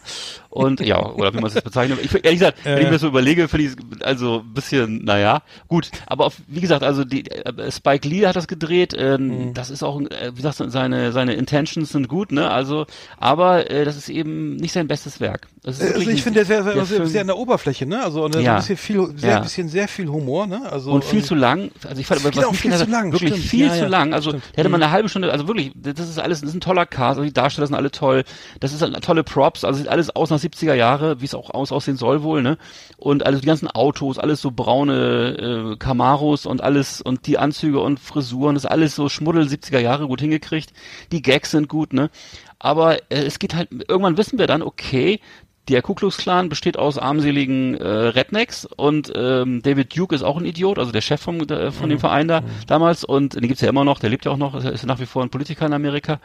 Und ja, oder wie man es jetzt bezeichnet. Ich, ehrlich gesagt, wenn ich mir das so überlege, finde ich also ein bisschen, naja, gut. Aber auf, wie gesagt, also die äh, Spike Lee hat das gedreht. Ähm, Das ist auch, äh, wie sagst du, seine seine Intentions sind gut, ne? Also, aber äh, das ist eben nicht sein bestes Werk. Ist Also ich ein- finde, der sehr, sehr, sehr, sehr an der Oberfläche, ne? Also und Ja. ein bisschen viel, sehr, Ja. bisschen sehr viel Humor, ne? Also und viel zu lang. Also ich fand, Viel was auch viel hat, zu lang, wirklich stimmt. viel Ja, zu ja, lang. Also stimmt. hätte man Mhm. eine halbe Stunde. Also wirklich, das ist alles, das ist ein toller Cast. Also die Darsteller sind alle toll. Das ist halt tolle Props. Also sieht alles aus nach 70er Jahre, wie es auch aus aussehen soll wohl, ne? Und also die ganzen Autos, alles so braune äh, Camaros und alles und die Anzüge und Frisuren, das ist alles so Schmuddel 70er Jahre gut hingekriegt. Die Gags sind gut, ne? Aber äh, es geht halt, irgendwann wissen wir dann, okay, der Ku Klux Klan besteht aus armseligen äh, Rednecks und ähm, David Duke ist auch ein Idiot, also der Chef vom, der, von dem Verein da damals und den gibt's ja immer noch, der lebt ja auch noch, ist, ist nach wie vor ein Politiker in Amerika.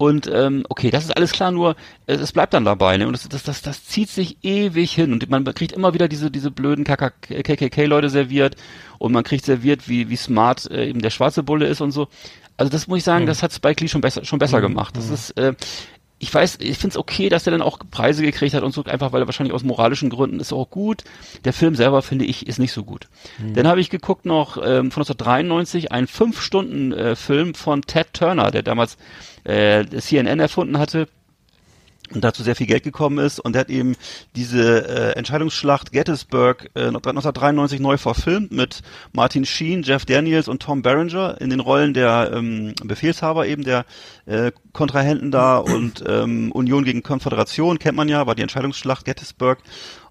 Und ähm, okay, das ist alles klar, nur äh, es bleibt dann dabei, ne? Und das, das, das, das zieht sich ewig hin und man kriegt immer wieder diese diese blöden KKK-Leute serviert und man kriegt serviert, wie wie smart äh, eben der schwarze Bulle ist und so. Also das muss ich sagen, das hat Spike Lee schon besser schon besser gemacht. Das ist äh, ich weiß, ich finde es okay, dass der dann auch Preise gekriegt hat und so, einfach weil er wahrscheinlich aus moralischen Gründen ist auch gut. Der Film selber, finde ich, ist nicht so gut. Dann habe ich geguckt noch ähm, von 1993 einen fünf Stunden äh, Film von Ted Turner, der damals äh, CNN erfunden hatte und dazu sehr viel Geld gekommen ist. Und der hat eben diese äh, Entscheidungsschlacht Gettysburg äh, 1993 neu verfilmt mit Martin Sheen, Jeff Daniels und Tom Berenger in den Rollen der ähm, Befehlshaber eben der äh, Kontrahenten da und ähm, Union gegen Konföderation kennt man ja, war die Entscheidungsschlacht Gettysburg.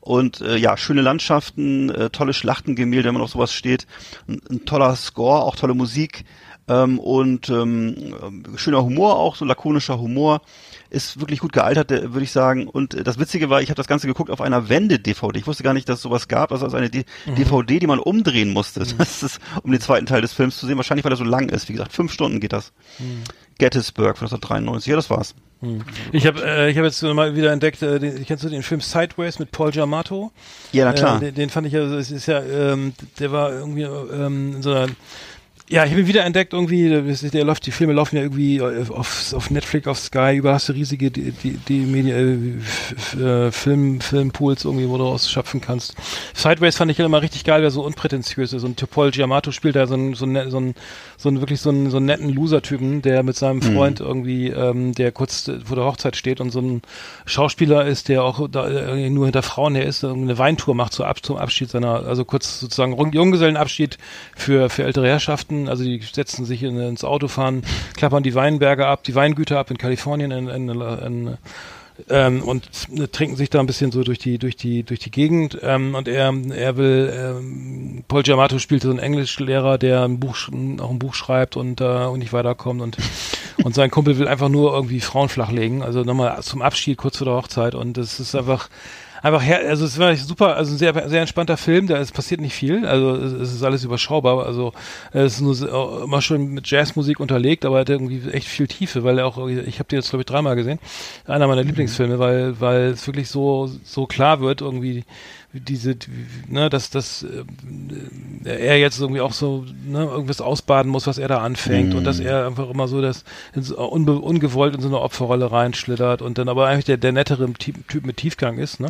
Und äh, ja, schöne Landschaften, äh, tolle Schlachtengemälde, wenn man auf sowas steht, ein, ein toller Score, auch tolle Musik ähm, und ähm, schöner Humor auch, so lakonischer Humor ist wirklich gut gealtert, äh, würde ich sagen. Und äh, das Witzige war, ich habe das Ganze geguckt auf einer Wende-DVD. Ich wusste gar nicht, dass es sowas gab. Also, also eine D DVD, die man umdrehen musste. Das ist, um den zweiten Teil des Films zu sehen. Wahrscheinlich, weil er so lang ist. Wie gesagt, fünf Stunden geht das. Gettysburg von 1993. Ja, das war's. Ich habe äh, ich hab jetzt mal wieder entdeckt, äh, den, kennst du den Film Sideways mit Paul Giamatti? Ja, na klar. Äh, den, den fand ich ja, es ist ja, ähm, der war irgendwie ähm, in so einer ja, ich habe ihn wieder entdeckt irgendwie, der, läuft, die Filme laufen ja irgendwie auf, auf Netflix, auf Sky, überall hast du riesige die, die, die Media, äh, äh, Film, Filmpools irgendwie, wo du ausschöpfen kannst. Sideways fand ich ja immer richtig geil, der so unprätentiös ist. Und Paul Giamatti spielt da so einen, so einen, so einen, so einen wirklich so einen, so einen netten Loser-Typen, der mit seinem Freund irgendwie, ähm, der kurz vor der Hochzeit steht und so ein Schauspieler ist, der auch da, äh, nur hinter Frauen her ist, eine Weintour macht so ab, zum Abschied seiner, also kurz sozusagen Jung- Junggesellenabschied für, für ältere Herrschaften. Also die setzen sich in, ins Auto, fahren, klappern die Weinberge ab, die Weingüter ab in Kalifornien, in, in, in ähm, und trinken sich da ein bisschen so durch die durch die durch die Gegend. Ähm, und er er will ähm, Paul Giamatti spielt so einen Englischlehrer, der ein Buch auch ein Buch schreibt und äh, und nicht weiterkommt. Und und sein Kumpel will einfach nur irgendwie Frauen flachlegen, also nochmal zum Abschied kurz vor der Hochzeit. Und das ist einfach einfach her, also es war super, also ein sehr, sehr entspannter Film, da es passiert nicht viel, also es, ist alles überschaubar, also es ist nur so- immer schön mit Jazzmusik unterlegt, aber er hat irgendwie echt viel Tiefe, weil er auch, ich habe den jetzt glaube ich dreimal gesehen, einer meiner Lieblingsfilme, weil weil es wirklich so so klar wird irgendwie diese, ne, dass, dass äh, er jetzt irgendwie auch so ne, irgendwas ausbaden muss, was er da anfängt und dass er einfach immer so das so, unbe, ungewollt in so eine Opferrolle reinschlittert und dann aber eigentlich der, der nettere Typ, typ mit Tiefgang ist, ne?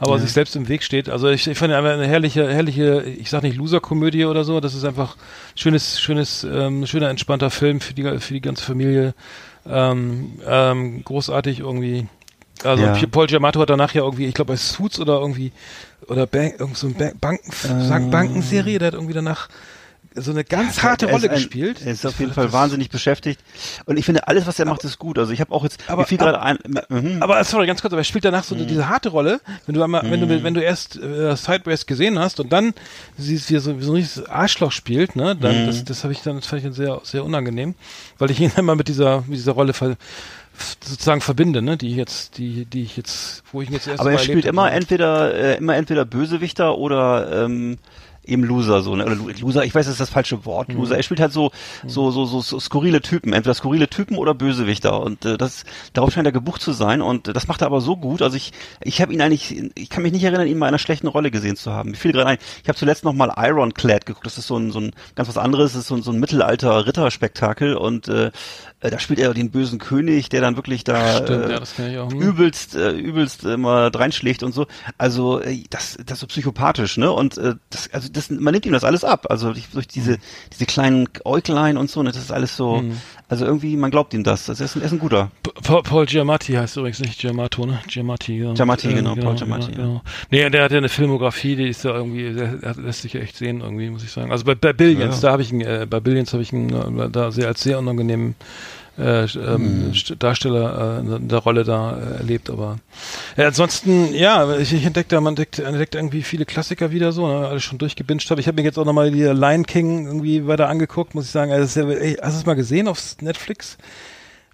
Aber sich selbst im Weg steht. Also ich, ich fand einfach eine herrliche, herrliche, ich sag nicht Loser-Komödie oder so, das ist einfach schönes, schönes, ähm, schöner, entspannter Film für die, für die ganze Familie. Ähm, ähm, großartig irgendwie. Also Ja. Paul Giamatti hat danach ja irgendwie, ich glaube bei Suits oder irgendwie oder Bank, irgend so eine Bank, Banken, Ähm. Bankenserie, der hat irgendwie danach so eine ganz harte Rolle ein- gespielt. Er ist auf jeden Fall wahnsinnig beschäftigt. Und ich finde, alles, was er macht, ist gut. Also ich habe auch jetzt, Aber- fiel gerade ein, mhm. Aber sorry, ganz kurz, aber er spielt danach so diese harte Rolle, wenn du einmal, wenn du wenn du erst äh, Sideways gesehen hast und dann siehst, wie er so, wie so ein richtiges Arschloch spielt, ne, dann das, das habe ich dann das fand ich dann sehr sehr unangenehm, weil ich ihn immer mit dieser mit dieser Rolle ver, sozusagen verbinde, ne, die ich jetzt die die ich jetzt wo ich ihn jetzt erst aber er spielt immer habe. entweder, äh, immer entweder Bösewichter oder, ähm, eben Loser so, ne? Oder Lo- Loser, ich weiß, das ist das falsche Wort. Mhm. Loser. Er spielt halt so, so, so, so, so skurrile Typen, entweder skurrile Typen oder Bösewichter. Und äh, das, darauf scheint er gebucht zu sein. Und äh, das macht er aber so gut. Also ich, ich habe ihn eigentlich, ich kann mich nicht erinnern, ihn mal in einer schlechten Rolle gesehen zu haben. Mir fiel gerade ein, ich habe zuletzt noch mal Ironclad geguckt. Das ist so ein, so ein ganz was anderes. Das ist so ein, so ein Mittelalter Ritterspektakel. Und äh, da spielt er den bösen König, der dann wirklich da Stimmt, äh, ja, hm. übelst, äh, übelst immer reinschlägt und so. Also äh, das, das ist so psychopathisch, ne? Und äh, das, also das, man nimmt ihm das alles ab. Also durch, diese, diese kleinen Äuglein und so, ne? Das ist alles so. Also irgendwie, man glaubt ihm das. Das ist, ein- er ist ein guter. Paul, Paul Giamatti heißt übrigens nicht Giamato, ne? Giamatti. Ja. Giamatti, genau, Paul Giamatti, Genau, genau. Nee, der hat ja eine Filmografie, die ist ja irgendwie, der, der lässt sich ja echt sehen, irgendwie, muss ich sagen. Also bei, bei Billions, Ja. da habe ich ihn, äh, bei Billions habe ich ihn äh, da sehr als sehr unangenehmen äh, ähm, St- Darsteller äh, in der Rolle da äh, erlebt, aber äh, ansonsten, ja, ich, ich entdecke da, man entdeckt, entdeckt irgendwie viele Klassiker wieder so, ne, alles schon durchgebinged habe. Ich habe mir jetzt auch nochmal die Lion King irgendwie weiter angeguckt, muss ich sagen. Also, ja, ey, hast du es mal gesehen auf Netflix?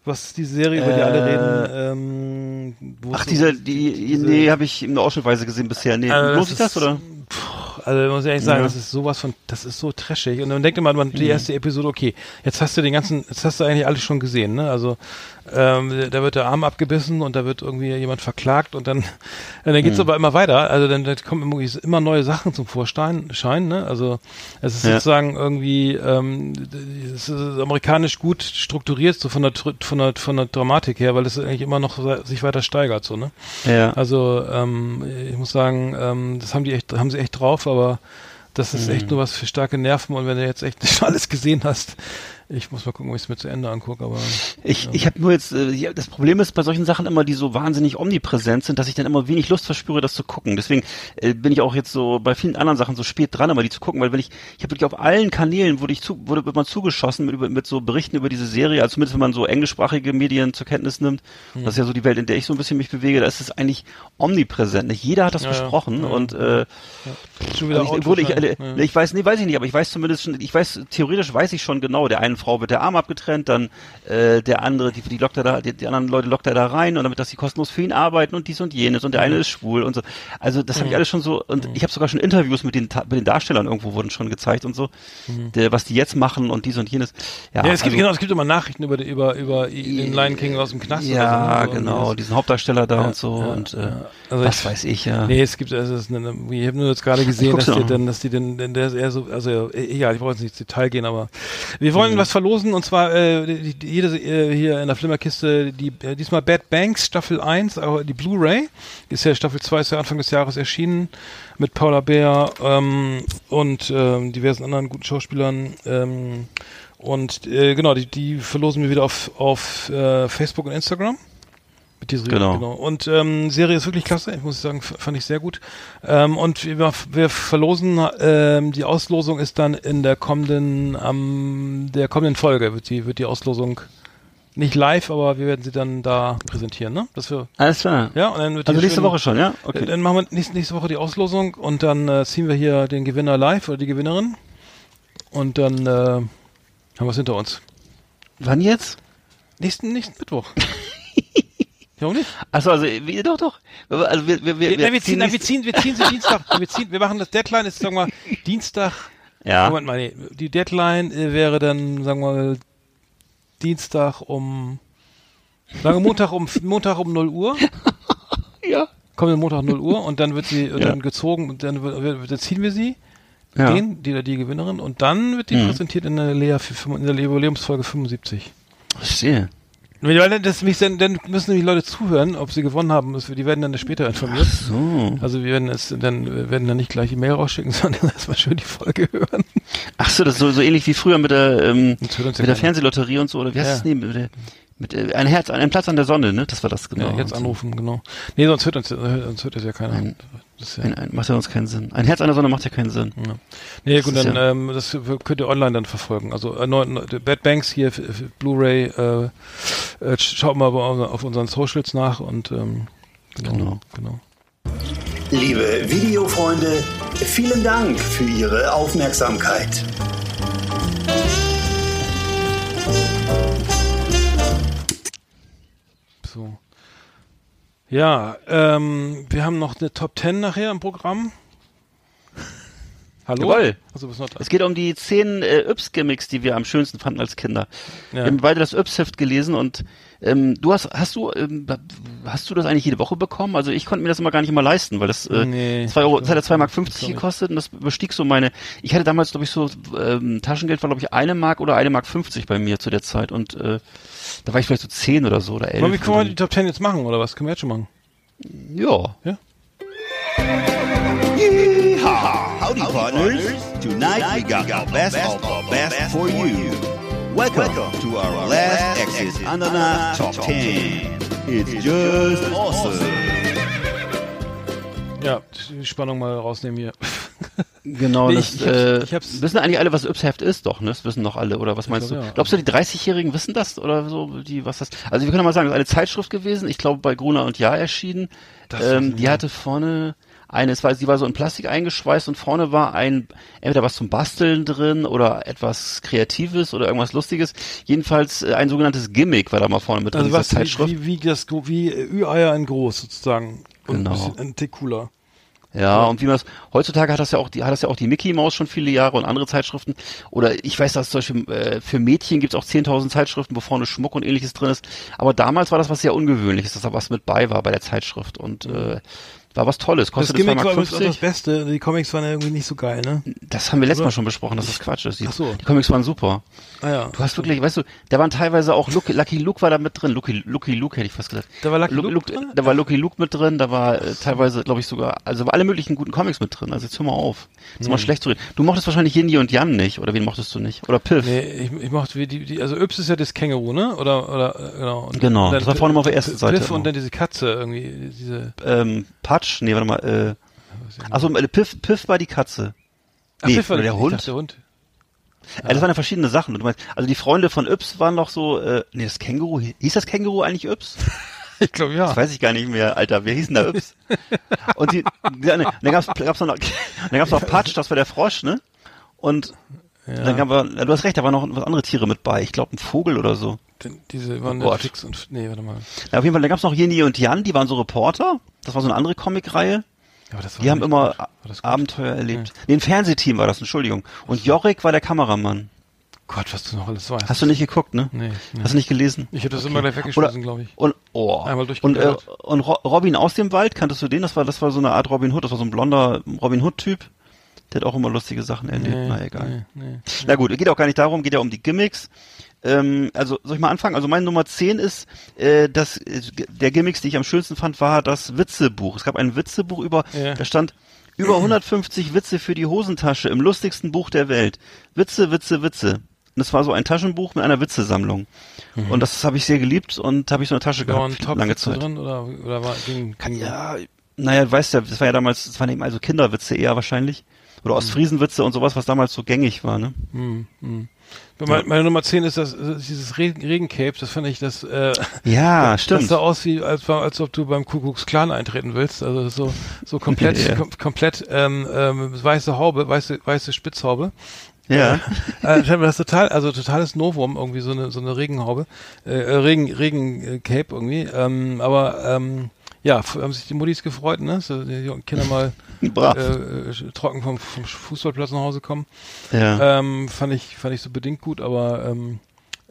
Was die Serie, über die alle Äh, reden, ähm, wo Ach, es diese, die, diese- nee, habe ich in der Ausschnittweise gesehen bisher. Nee, also lohnt sich das, oder? Puh, also muss ich ehrlich sagen, Ja. das ist sowas von, das ist so trashig. Und dann denkt man, man Mhm. die erste Episode, okay, jetzt hast du den ganzen, jetzt hast du eigentlich alles schon gesehen, ne? Also ähm, da wird der Arm abgebissen und da wird irgendwie jemand verklagt und dann, dann geht's Mhm. aber immer weiter. Also dann, dann kommen immer neue Sachen zum Vorschein, Schein, ne? Also es ist Ja. sozusagen irgendwie, ähm, es ist amerikanisch gut strukturiert, so von der, von der, von der Dramatik her, weil es eigentlich immer noch sich weiter steigert, so, ne? Ja. Also ähm, ich muss sagen, ähm, das haben die echt, haben sie echt drauf, aber das ist Mhm. echt nur was für starke Nerven und wenn du jetzt echt schon alles gesehen hast, ich muss mal gucken, ob ich es mir zu Ende angucke, aber Ich, ich habe nur jetzt, äh, ja, das Problem ist bei solchen Sachen immer, die so wahnsinnig omnipräsent sind, dass ich dann immer wenig Lust verspüre, das zu gucken. Deswegen äh, bin ich auch jetzt so bei vielen anderen Sachen so spät dran, immer die zu gucken, weil wenn ich, ich habe wirklich auf allen Kanälen wurde ich zu, wurde wird man zugeschossen mit, über- mit so Berichten über diese Serie, also zumindest wenn man so englischsprachige Medien zur Kenntnis nimmt. Hm. Das ist ja so die Welt, in der ich so ein bisschen mich bewege, da ist es eigentlich omnipräsent. Nicht jeder hat das Ja, ja. besprochen Ja, und äh, schon wieder also ich, ich, ja. ich weiß, nee, weiß ich nicht, aber ich weiß zumindest schon, ich weiß, theoretisch weiß ich schon genau, der einen Frau wird der Arm abgetrennt, dann äh, der andere, die, die lockt er da, die, die anderen Leute lockt er da rein und damit, dass sie kostenlos für ihn arbeiten und dies und jenes und der Mhm. eine ist schwul und so. Also das habe ich alles schon so und ich habe sogar schon Interviews mit den mit den Darstellern irgendwo wurden schon gezeigt und so, der, was die jetzt machen und dies und jenes. Ja, Mhm. Ja, es gibt also, genau, es gibt immer Nachrichten über über über den Lion King aus dem Knast. ja, so, ne? genau, diesen Hauptdarsteller da Ja, und so ja, und äh. Also was ich- weiß ich ja. Nee, es gibt, also es ist eine, ich habe nur jetzt gerade gesehen, dass die dann, dass die denn, denn der ist eher so, also äh, egal, ich brauche jetzt nicht ins Detail gehen, aber wir Mhm. wollen was verlosen und zwar äh, jede äh, hier in der Flimmerkiste, die äh, diesmal Bad Banks Staffel 1, aber die Blu-ray, ist ja Staffel 2 ist ja Anfang des Jahres erschienen mit Paula Bär ähm, und ähm, diversen anderen guten Schauspielern. Ähm, und äh, genau, die, die verlosen wir wieder auf, auf äh, Facebook und Instagram. Mit dieser, Genau. genau. Und ähm, Serie ist wirklich klasse, ich muss sagen, fand ich sehr gut. Ähm, und wir, wir verlosen, ähm, die Auslosung ist dann in der kommenden, am der kommenden Folge wird die, wird die Auslosung nicht live, aber wir werden sie dann da präsentieren, ne? Dass wir, Alles klar. ja, und dann wird Also nächste schön- Woche schon, ja? Okay. Dann machen wir nächste, nächste Woche die Auslosung und dann äh, ziehen wir hier den Gewinner live oder die Gewinnerin. Und dann äh, haben wir es hinter uns. Wann jetzt? Nächsten, nächsten Mittwoch. Warum nicht? Achso, also, wie, doch, doch. Also, wir, wir, wir, Wir, ziehen, wir ziehen, wir ziehen sie Dienstag, wir ziehen, wir machen das Deadline ist, sagen wir mal, Dienstag, Ja. Moment mal, nee, die Deadline äh, wäre dann, sagen wir mal, Dienstag um, sagen wir Montag um, Montag um 0 Uhr, Ja. kommen wir Montag 0 Uhr und dann wird sie Ja. dann gezogen und dann, wird- dann ziehen wir sie, Ja. den, die, die Gewinnerin und dann wird die Mhm. präsentiert in der Lea, in der Jubiläumsfolge 75. Verstehe. Weil dann, das mich dann, dann müssen die Leute zuhören, ob sie gewonnen haben. Die werden dann später informiert. So. Also wir werden es dann wir werden dann nicht gleich E-Mail rausschicken, sondern erstmal schön die Folge hören. Ach so, das ist so, so ähnlich wie früher mit der, ähm, mit der keiner. Fernsehlotterie und so, oder wie heißt Ja. das? Nee, mit, der, mit äh, ein Herz, ein Platz an der Sonne, ne? Das war das, genau. ja, jetzt anrufen, genau. Nee, sonst hört uns, sonst hört das ja keiner. Ein- das Ein, ein, macht ja uns keinen Sinn. Ein Herz an der Sonne macht ja keinen Sinn. ja. Nee, gut, Das dann ist ja- ähm, das könnt ihr online dann verfolgen. Also äh, neu, neu, Bad Banks hier, Blu-ray, äh, äh, schaut mal auf unseren Socials nach und ähm, genau. Genau. genau. Liebe Videofreunde, vielen Dank für Ihre Aufmerksamkeit. So. Ja, ähm, wir haben noch eine Top 10 nachher im Programm. Hallo? Jawohl. Also, was noch da? Es geht um die zehn äh, Yps-Gimmicks, die wir am schönsten fanden als Kinder. Ja. Wir haben beide das Yps-Heft gelesen und ähm, du hast, hast du, ähm, hast du das eigentlich jede Woche bekommen? Also ich konnte mir das immer gar nicht immer leisten, weil das äh, Nee, 2 Euro, das hat ja 2 Mark glaub 50 ich. gekostet und das überstieg so meine, ich hatte damals, glaube ich, so, ähm, Taschengeld war, glaube ich, eine Mark oder eine Mark 50 bei mir zu der Zeit und äh, da war ich vielleicht so 10 oder so oder 11. Wollen wir, können wir die Top 10 jetzt machen, oder was? Können wir jetzt schon machen? ja. Ja? Howdy, partners. Tonight we got our best of our best for you. Welcome to our last Exit Ananas Top 10. It's just awesome. Ja, die Spannung mal rausnehmen hier. Genau, Nee, das, ich- ich hab's- äh, ich hab's- wissen eigentlich alle, was Yps-Heft ist, doch, ne? Das wissen doch alle, oder was meinst glaub, du? ja. Glaubst du, die 30-Jährigen wissen das oder so, die, was das? Also wir können mal sagen, das ist eine Zeitschrift gewesen, ich glaube bei Gruner und Jahr erschienen. Das Ähm, ich die hatte vorne eine, es war, die war so in Plastik eingeschweißt und vorne war ein, entweder was zum Basteln drin oder etwas Kreatives oder irgendwas Lustiges. Jedenfalls äh, ein sogenanntes Gimmick war da mal vorne mit drin, Also in was, Zeitschrift. wie, wie das, wie äh, Ü-Eier in groß sozusagen. Und Genau. ein Tick cooler. Ja, und wie man das, heutzutage hat das ja auch die, hat das ja auch die Mickey Maus schon viele Jahre und andere Zeitschriften. Oder ich weiß, dass zum Beispiel äh, für Mädchen gibt's auch 10.000 Zeitschriften, wo vorne Schmuck und ähnliches drin ist. Aber damals war das was sehr Ungewöhnliches, dass da was mit bei war bei der Zeitschrift und äh, war was Tolles. Das Kostete Gimmick war 2,50 übrigens auch das Beste. Die Comics waren ja irgendwie nicht so geil, ne? Das haben wir letztes? Mal schon besprochen, dass das Quatsch ist. Die, Ach so. die Comics waren super. Ah ja. Du hast wirklich, weißt du, da waren teilweise auch Lucky, Lucky Luke war da mit drin. Lucky, Lucky Luke hätte ich fast gesagt. Da war Lucky Lu- Luke drin? Da war Lucky Luke mit drin, da war äh, teilweise, glaube ich, sogar, also alle möglichen guten Comics mit drin. Also jetzt hör mal auf. Ist Hm. mal schlecht zu reden. Du mochtest wahrscheinlich Yindi und Jan nicht, oder wen mochtest du nicht? Oder Piff? Nee, ich, ich mochte wie die, die, also Yps ist ja das Känguru, ne? Oder, oder, äh, genau. Und Genau, und dann das war vorne mal auf der ersten Piff Seite Piff und dann diese Katze irgendwie, diese, Ähm, Patsch? Nee, warte mal, äh, achso, äh, Piff, Piff war die Katze. Ach, Nee, Piff war oder der Hund? dachte, der Hund. Äh, das waren ja verschiedene Sachen. Du meinst, also die Freunde von Yps waren noch so, äh, nee, das Känguru, hieß das Känguru eigentlich Yps? Ich glaube, ja. Das weiß ich gar nicht mehr, Alter. Wer hieß denn da Yps? Und die, ja, ne, dann gab's, gab's noch, dann gab's noch Patsch, das war der Frosch, ne? Und dann gab ja, du hast recht, da waren noch was andere Tiere mit bei. Ich glaube, ein Vogel oder so. Den, diese waren Oh. Netflix und, nee, warte mal. Ja, auf jeden Fall, dann gab's noch Jenny und Jan, die waren so Reporter. Das war so eine andere Comicreihe. Ja, Die haben immer gut. Abenteuer erlebt. Nee, ein Fernsehteam war das, Entschuldigung. Und Jorik war der Kameramann. Gott, was du noch alles weißt. Hast du nicht geguckt, ne? Nee, nee. Hast du nicht gelesen? Ich habe das immer gleich weggeschmissen, glaube ich. Und, oh. Einmal und, äh, und Ro Robin aus dem Wald, kanntest du den? Das war, das war so eine Art Robin Hood, das war so ein blonder Robin Hood-Typ. Der hat auch immer lustige Sachen erlebt. Nee, Na, egal. Nee, nee. Na gut, geht auch gar nicht darum, geht ja um die Gimmicks. Ähm, also soll ich mal anfangen? Also meine Nummer 10 ist, äh, das, äh, der Gimmicks, die ich am schönsten fand, war das Witzebuch. Es gab ein Witzebuch über, Ja. da stand über 150 Witze für die Hosentasche im lustigsten Buch der Welt. Witze, Witze, Witze. Und es war so ein Taschenbuch mit einer Witzesammlung. Und das habe ich sehr geliebt und habe ich so eine Tasche waren gehabt, lange Top-Witze Zeit. drin oder, oder war, ging, ging Ja, naja, du weißt ja, das war ja damals, das waren eben also Kinderwitze eher wahrscheinlich. Oder Ostfriesenwitze und sowas, was damals so gängig war, ne? Meine, meine Nummer 10 ist das, dieses Regen, Regencape, das fand ich, das, äh, Ja, das stimmt. sah aus wie, als, als ob du beim Kuckucks Clan eintreten willst. Also so, so komplett, Ja. kom komplett, ähm, ähm, weiße Haube, weiße, weiße Spitzhaube. Ja. Äh, ich habe das total, also totales Novum, irgendwie so eine so eine Regenhaube, äh, äh, Regen Regen äh, Cape irgendwie. Ähm, aber ähm, ja, haben sich die Muttis gefreut, ne? So, die Kinder mal. äh, äh, trocken vom, vom Fußballplatz nach Hause kommen. Ja. Ähm, fand ich fand ich so bedingt gut, aber ähm,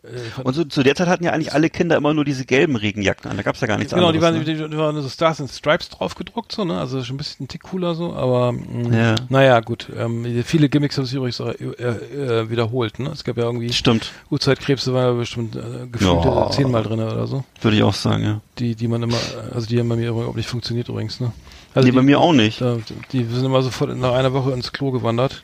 äh, Und so, zu der Zeit hatten ja eigentlich alle Kinder immer nur diese gelben Regenjacken an. Da gab's ja gar nichts Genau, die anderes. waren, ne? die, die waren so Stars and Stripes drauf gedruckt, so, ne? Also schon ein bisschen ein Tick cooler so, aber mh, Ja. naja, gut. Ähm, viele Gimmicks haben sich übrigens auch, äh, äh, wiederholt, ne? Es gab ja irgendwie Stimmt, Urzeitkrebse war ja bestimmt äh, gefühlt Ja. zehnmal drin oder so. würde ich auch sagen, ja. Die, die man immer, also die haben bei mir überhaupt nicht funktioniert übrigens, ne? Also nee, die, bei mir auch nicht. Da, die sind immer sofort nach einer Woche ins Klo gewandert.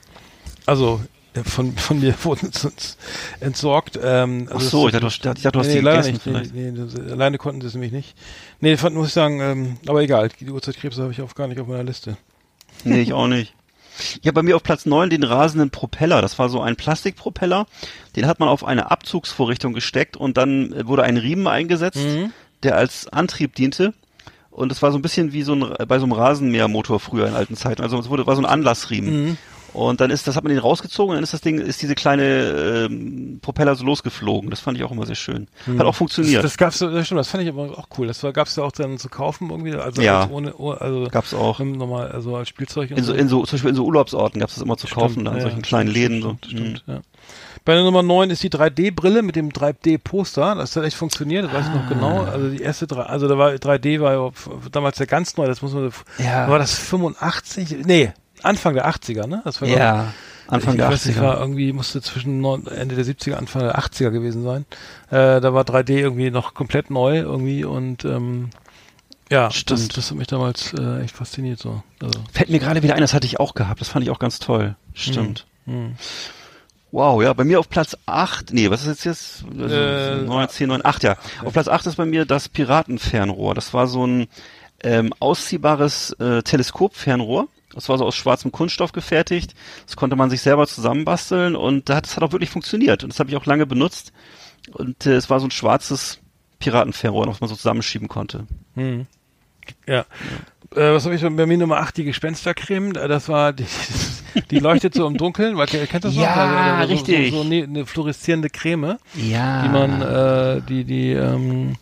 Also äh, von, von mir wurden sie uns entsorgt. Ähm, Ach also so, ich dachte, du hast- ich dachte, du hast nee, die gegessen nicht. vielleicht. Nee, nee, alleine konnten sie es nämlich nicht. Nee, fand, muss ich sagen, ähm, aber egal, die Uhrzeitkrebse habe ich auch gar nicht auf meiner Liste. Nee, ich auch nicht. Ich habe bei mir auf Platz 9 den rasenden Propeller. Das war so ein Plastikpropeller. Den hat man auf eine Abzugsvorrichtung gesteckt und dann äh, wurde ein Riemen eingesetzt, Mhm. der als Antrieb diente. Und es war so ein bisschen wie so ein bei so einem Rasenmähermotor früher in alten Zeiten. Also es wurde war so ein Anlassriemen. Mhm. Und dann ist das hat man den rausgezogen und dann ist das Ding ist diese kleine ähm, Propeller so losgeflogen. Das fand ich auch immer sehr schön. Hat auch funktioniert. Mhm. Das, das gab's, ja, stimmt, das fand ich aber auch cool. Das war, gab's ja auch dann zu kaufen irgendwie, also Ja. als ohne, oh, also Gab's auch. normal, also als Spielzeug in so, in so zum Beispiel in so Urlaubsorten gab es das immer zu kaufen, Stimmt, da in ja, solchen kleinen stimmt, Läden. Stimmt, so. stimmt, Mhm. ja. Bei der Nummer 9 ist die 3D-Brille mit dem 3D-Poster. Das hat echt funktioniert, das weiß ich noch genau. Also die erste, drei, also da war 3D war ja damals ja ganz neu, das muss man, Ja. war das 85? Nee, Anfang der 80er, ne? Das war Ja, Anfang ich der weiß nicht, 80er. war irgendwie, musste zwischen Ende der 70er, Anfang der 80er gewesen sein. Äh, da war 3D irgendwie noch komplett neu irgendwie und ähm, ja, das, Stimmt. das hat mich damals äh, echt fasziniert so. Also, Fällt mir gerade wieder ein, das hatte ich auch gehabt. Das fand ich auch ganz toll. Stimmt. hm. Wow, ja, bei mir auf Platz 8, nee, was ist jetzt jetzt? Äh, 9, 10, 9, 8, ja. Auf Platz 8 ist bei mir das Piratenfernrohr. Das war so ein ähm, ausziehbares äh, Teleskopfernrohr. Das war so aus schwarzem Kunststoff gefertigt. Das konnte man sich selber zusammenbasteln und das hat auch wirklich funktioniert. Und das habe ich auch lange benutzt. Und äh, es war so ein schwarzes Piratenfernrohr, was man so zusammenschieben konnte. Hm. Ja. Äh, was habe ich bei mir Nummer 8, die Gespenstercreme, Äh, das war die, die leuchtet so im Dunkeln, weil kennt das noch? Ja, Also, so, richtig. So, so eine, eine fluoreszierende Creme, Ja. die man äh, die die ähm,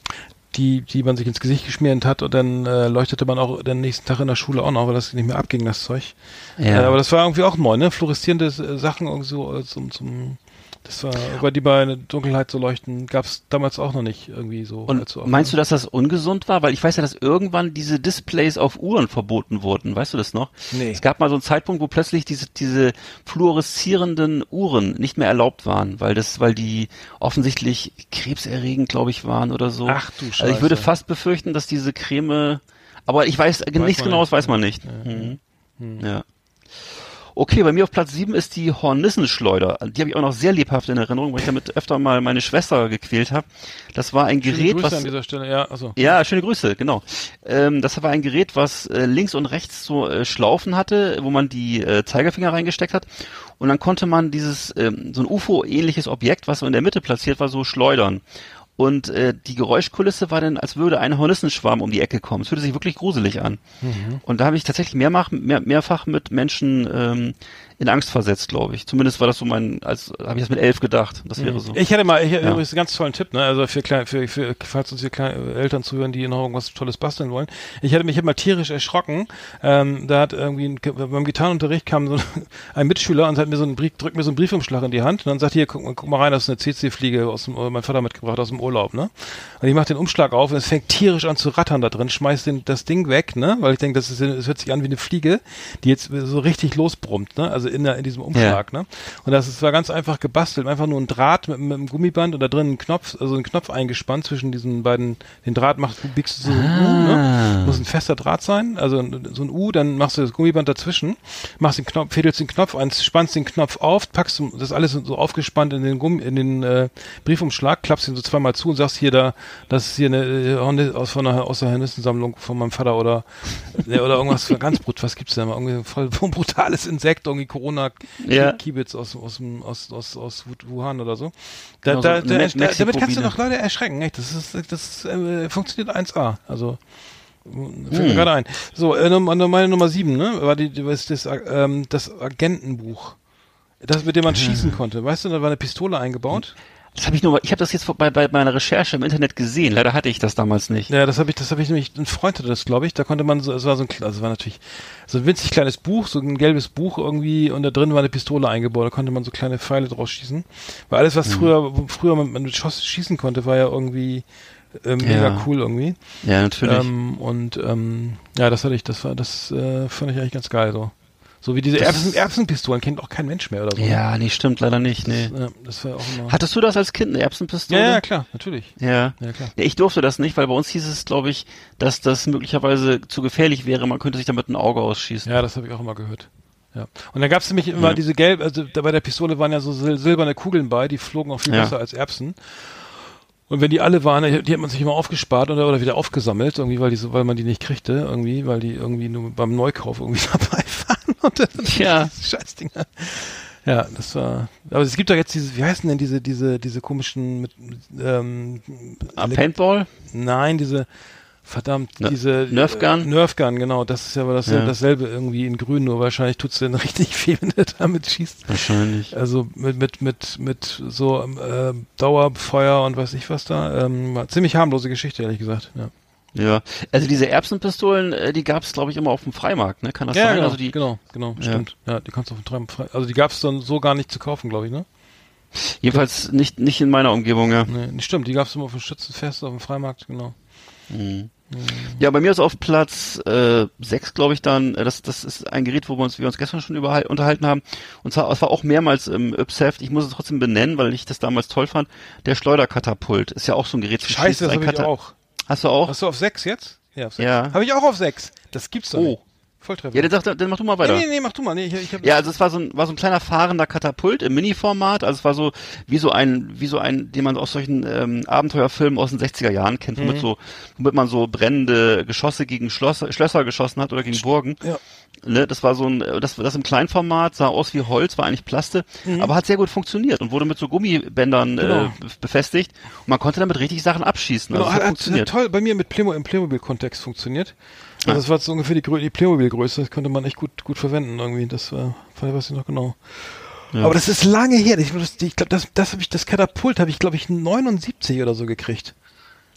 die die man sich ins Gesicht geschmiert hat und dann äh, leuchtete man auch den nächsten Tag in der Schule auch noch, weil das nicht mehr abging das Zeug. Ja. Äh, aber das war irgendwie auch neu, ne? Fluoreszierende Sachen irgendwie so äh, zum zum das war, weil die bei der Dunkelheit so leuchten, gab es damals auch noch nicht irgendwie so. Und oft, meinst du, dass das ungesund war? Weil ich weiß ja, dass irgendwann diese Displays auf Uhren verboten wurden. Weißt du das noch? Nee. Es gab mal so einen Zeitpunkt, wo plötzlich diese, diese fluoreszierenden Uhren nicht mehr erlaubt waren, weil das, weil die offensichtlich krebserregend, glaube ich, waren oder so. Ach du Also ich würde Scheiße. fast befürchten, dass diese Creme, aber ich weiß, nichts man genaues nicht. weiß man nicht. Mhm. Ja. Okay, bei mir auf Platz 7 ist die Hornissenschleuder. Die habe ich auch noch sehr lebhaft in Erinnerung, weil ich damit öfter mal meine Schwester gequält habe. Das war ein Schöne Gerät, Grüße was an dieser Stelle, ja, also. ja, schöne Grüße, genau. Ähm, das war ein Gerät, was äh, links und rechts so äh, Schlaufen hatte, wo man die äh, Zeigefinger reingesteckt hat. Und dann konnte man dieses, ähm, so ein UFO-ähnliches Objekt, was so in der Mitte platziert war, so schleudern. Und äh, die Geräuschkulisse war dann, als würde ein Hornissenschwarm um die Ecke kommen. Es fühlte sich wirklich gruselig an. Und da habe ich tatsächlich mehrmach, mehr, mehrfach mit Menschen ähm, in Angst versetzt, glaube ich. Zumindest war das so mein, als habe ich das mit elf gedacht. Das wäre so. Ich hätte mal, ich hätte Ja. übrigens einen ganz tollen Tipp, ne? Also für, klein, für, für falls uns hier kleine Eltern zuhören, die noch irgendwas Tolles basteln wollen. Ich hätte mich immer tierisch erschrocken. Ähm, da hat irgendwie ein, beim Gitarrenunterricht kam so ein Mitschüler und hat mir so einen Brief, drückt mir so einen Briefumschlag in die Hand und dann sagt hier, guck, mal- guck mal rein, das ist eine CC-Fliege aus dem, mein Vater mitgebracht aus dem Urlaub, ne? Und ich mach den Umschlag auf und es fängt tierisch an zu rattern da drin, schmeiß den, das Ding weg, ne? Weil ich denke, das ist, es hört sich an wie eine Fliege, die jetzt so richtig losbrummt, ne? Also in, der, in diesem Umschlag, ne? Und das ist, war ganz einfach gebastelt, einfach nur ein Draht mit, mit einem Gummiband und da drin ein Knopf, also ein Knopf eingespannt zwischen diesen beiden, den Draht machst du, biegst du so ein U, ne? Muss ein fester Draht sein, also so ein U, dann machst du das Gummiband dazwischen, machst den Knopf, fädelst den Knopf ein, spannst den Knopf auf, packst du- das alles so aufgespannt in den Gummi, in den äh, Briefumschlag, klappst ihn so zweimal zu und sagst hier da, das ist hier eine äh, Horne- aus von einer aus der Hornissensammlung von meinem Vater oder ja, oder irgendwas ganz brut, was gibt's da mal irgendwie voll brutales Insekt, irgendwie Corona Ja. Aus aus aus aus aus Wuhan oder so. Da, Genau, so da, eine da, da, damit kannst du noch Leute erschrecken, echt. Das ist das äh, funktioniert 1A. Also fällt Hm. mir gerade ein. So, äh, meine Nummer sieben, ne? War die, ist das, äh, ähm, das Agentenbuch. Das, mit dem man schießen konnte. Weißt du, da war eine Pistole eingebaut. Das habe ich nur, ich habe das jetzt bei, bei meiner Recherche im Internet gesehen. Leider hatte ich das damals nicht. Ja, das habe ich, das habe ich nämlich, ein Freund hatte das, glaube ich. Da konnte man so, es war so ein, also war natürlich so ein winzig kleines Buch, so ein gelbes Buch irgendwie, und da drin war eine Pistole eingebaut. Da konnte man so kleine Pfeile draus schießen. Weil alles, Mhm. was früher, wo früher man mit Schoss schießen konnte, war ja irgendwie äh, mega Ja. cool irgendwie. Ja, natürlich. Ähm, und ähm, ja, das hatte ich, das war, das äh, fand ich eigentlich ganz geil so. So wie diese Das- Erbsen, Erbsenpistolen kennt auch kein Mensch mehr oder so. ja, nee, stimmt leider nicht. Nee. Ja, das war auch immer. Hattest du das als Kind, eine Erbsenpistole? ja, ja, klar, natürlich. Ja. Ja, klar. Ja, ich durfte das nicht, weil bei uns hieß es, glaube ich, dass das möglicherweise zu gefährlich wäre. Man könnte sich damit ein Auge ausschießen. Ja, das habe ich auch immer gehört. Ja. Und dann gab es nämlich immer Ja. diese gelb, also bei der Pistole waren ja so sil silberne Kugeln bei, die flogen auch viel Ja. besser als Erbsen. Und wenn die alle waren, die die hat man sich immer aufgespart oder, oder wieder aufgesammelt, irgendwie, weil die so, weil man die nicht kriegte, irgendwie, weil die irgendwie nur beim Neukauf irgendwie dabei waren. Und dann Ja. Scheißdinger. Ja, das war. Aber es gibt doch jetzt diese, wie heißen denn diese, diese, diese komischen mit, ähm, Ah, Paintball? Nein, diese verdammt, Ne- diese Nerf Gun? Äh, Nerf Gun, genau, das ist ja aber das, Ja. dasselbe irgendwie in grün, nur wahrscheinlich tut's denn richtig weh, wenn du damit schießt. Wahrscheinlich. Also mit mit mit mit so ähm, Dauerfeuer und weiß ich was da, ähm, war ziemlich harmlose Geschichte ehrlich gesagt. Ja, Ja. Also diese Erbsenpistolen, äh, die gab es, glaube ich, immer auf dem Freimarkt, ne? Kann das ja sein? genau, Also die, genau, genau, Ja. stimmt. Ja, die kannst du auf dem Treiben frei. Also die gab's dann so gar nicht zu kaufen, glaube ich, ne? jedenfalls nicht, nicht in meiner Umgebung, ja. Nee, nicht stimmt, die gab's immer auf dem Schützenfest, auf dem Freimarkt, genau. Mhm. Ja, bei mir ist auf Platz äh, 6, glaube ich, dann, äh, das, das ist ein Gerät, wo wir uns, wir uns gestern schon über, unterhalten haben. Und zwar, es war auch mehrmals im Ypsheft, ich muss es trotzdem benennen, weil ich das damals toll fand. Der Schleuderkatapult ist ja auch so ein Gerät. zum Scheiße, das habe ich auch. Hast du auch? Hast du auf sechs jetzt? Ja, auf sechs. Ja. Habe ich auch auf sechs. Das gibt's doch Oh. nicht. Volltreffer. Ja, dann, sag, dann mach du mal weiter. Nee, nee, nee, mach du mal. Nee, ich, ich hab Ja, also es war so ein, war so ein kleiner fahrender Katapult im Mini-Format. Also es war so wie so ein, wie so ein, den man aus solchen ähm, Abenteuerfilmen aus den 60er Jahren kennt, Mhm. womit so, womit man so brennende Geschosse gegen Schlösser, Schlösser geschossen hat oder gegen Burgen. Ja. Ne, das war so ein, das, das im Kleinformat sah aus wie Holz, war eigentlich Plaste, aber hat sehr gut funktioniert und wurde mit so Gummibändern Mhm. Genau. äh, befestigt. Und man konnte damit richtig Sachen abschießen. Also Genau, hat, hat hat, funktioniert. toll bei mir mit Playmo im Playmobil-Kontext funktioniert. Also das war so ungefähr die, Grö- die Playmobil-Größe, das konnte man echt gut gut verwenden irgendwie. Das war, weiß ich noch genau. Aber das ist lange her. Ich, ich glaube, das, das habe ich, das Katapult habe ich, glaube ich, 79 oder so gekriegt.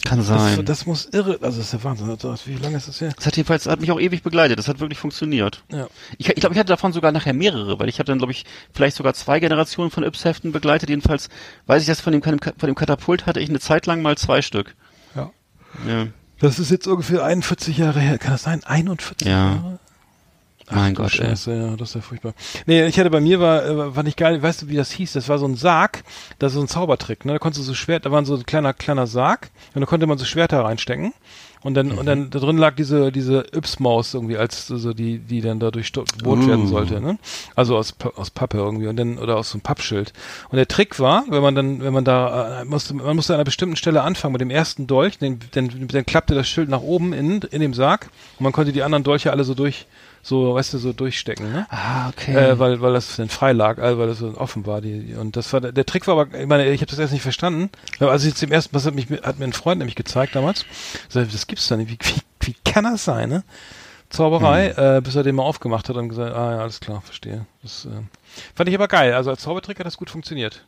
Kann Das, sein. Das, das muss irre, also das ist der Wahnsinn. Das, wie lange ist das her? hat jedenfalls, hat mich auch ewig begleitet. Das hat wirklich funktioniert. Ja. Ich, ich glaube, ich hatte davon sogar nachher mehrere, weil ich habe dann, glaube ich, vielleicht sogar zwei Generationen von Yps-Heften begleitet. Jedenfalls weiß ich, dass von dem, von dem Katapult hatte ich eine Zeit lang mal zwei Stück. Ja. Ja. Das ist jetzt ungefähr 41 Jahre her. Kann das sein? 41 Ja. Jahre? Mein du Gott, ey. Scheiße, ja, das ist ja furchtbar. Nee, ich hatte bei mir war, äh, war nicht geil, weißt du, wie das hieß? Das war so ein Sarg, das ist so ein Zaubertrick, ne? Da konntest du so Schwert, da war so ein kleiner, kleiner Sarg und da konnte man so Schwerter reinstecken. Und dann, und dann da drin lag diese, diese Yps-Maus irgendwie als so die, die dann dadurch bohrt Uh. werden sollte, ne? Also aus, aus Pappe irgendwie und dann, oder aus so einem Pappschild. Und der Trick war, wenn man dann, wenn man da, äh, musste, man musste an einer bestimmten Stelle anfangen mit dem ersten Dolch, den, dann, dann klappte das Schild nach oben in, in dem Sarg und man konnte die anderen Dolche alle so durch, so, weißt du, so durchstecken, ne? Ah, okay. Äh, weil, weil das dann frei lag, also weil das so offen war. Die, und das war der, der Trick war aber, ich meine, ich habe das erst nicht verstanden. Aber als ich jetzt zum ersten Mal, das hat, mich, hat mir ein Freund nämlich gezeigt damals, so, das gibt's doch nicht, wie, wie, wie kann das sein, ne? Zauberei, Hm. äh, bis er den mal aufgemacht hat und gesagt, ah ja, alles klar, verstehe. Das äh, fand ich aber geil. Also als Zaubertrick hat das gut funktioniert.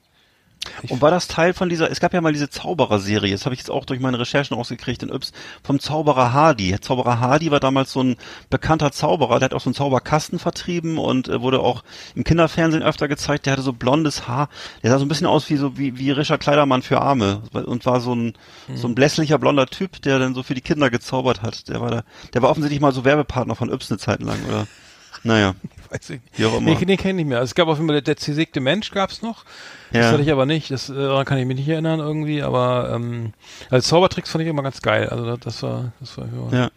Ich- Und war das Teil von dieser, es gab ja mal diese Zauberer-Serie, das habe ich jetzt auch durch meine Recherchen rausgekriegt in Yps, vom Zauberer Hardy. Zauberer Hardy war damals so ein bekannter Zauberer, der hat auch so einen Zauberkasten vertrieben und äh, wurde auch im Kinderfernsehen öfter gezeigt, der hatte so blondes Haar, der sah so ein bisschen aus wie so wie, wie Richard Kleidermann für Arme und war so ein, so ein blässlicher blonder Typ, der dann so für die Kinder gezaubert hat. Der war da, der war offensichtlich mal so Werbepartner von Yps eine Zeit lang, oder? Naja, Weiß ich nicht. wie auch immer. Nee, den kenne ich nicht mehr. Also es gab auf jeden Fall, der, zersägte Mensch gab's noch. Das Ja. hatte ich aber nicht. Das äh, daran kann ich mich nicht erinnern irgendwie. Aber ähm, als Zaubertricks fand ich immer ganz geil. Also das, das war, das war ja. Ja.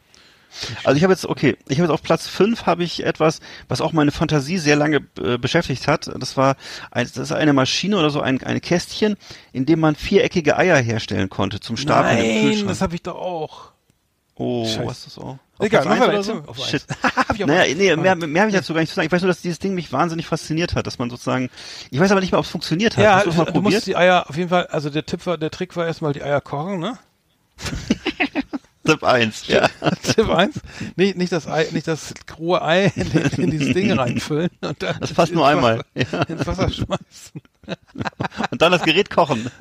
Also ich habe jetzt, okay, ich habe jetzt auf Platz 5 habe ich etwas, was auch meine Fantasie sehr lange äh, beschäftigt hat. Das war ein, das ist eine Maschine oder so ein, ein Kästchen, in dem man viereckige Eier herstellen konnte zum Stapeln im Nein, Kühlschrank. das habe ich doch auch. oh, Scheiße. was ist das auch? Egal, Platz oder so? auf Shit. Hab ich Naja, nee, mehr, mehr habe ich dazu gar nicht zu sagen. Ich weiß nur, dass dieses Ding mich wahnsinnig fasziniert hat, dass man sozusagen, ich weiß aber nicht mehr, ob es funktioniert hat. Ja, Hast du du musst die Eier auf jeden Fall, also der Tipp war, der Trick war erstmal die Eier kochen, ne? Tipp 1, ja. Tipp 1. Nicht, nicht das Ei, nicht das rohe Ei in, in, dieses Ding reinfüllen und dann Das passt nur Wasser- einmal. Ja. ins Wasser schmeißen. Und dann das Gerät kochen.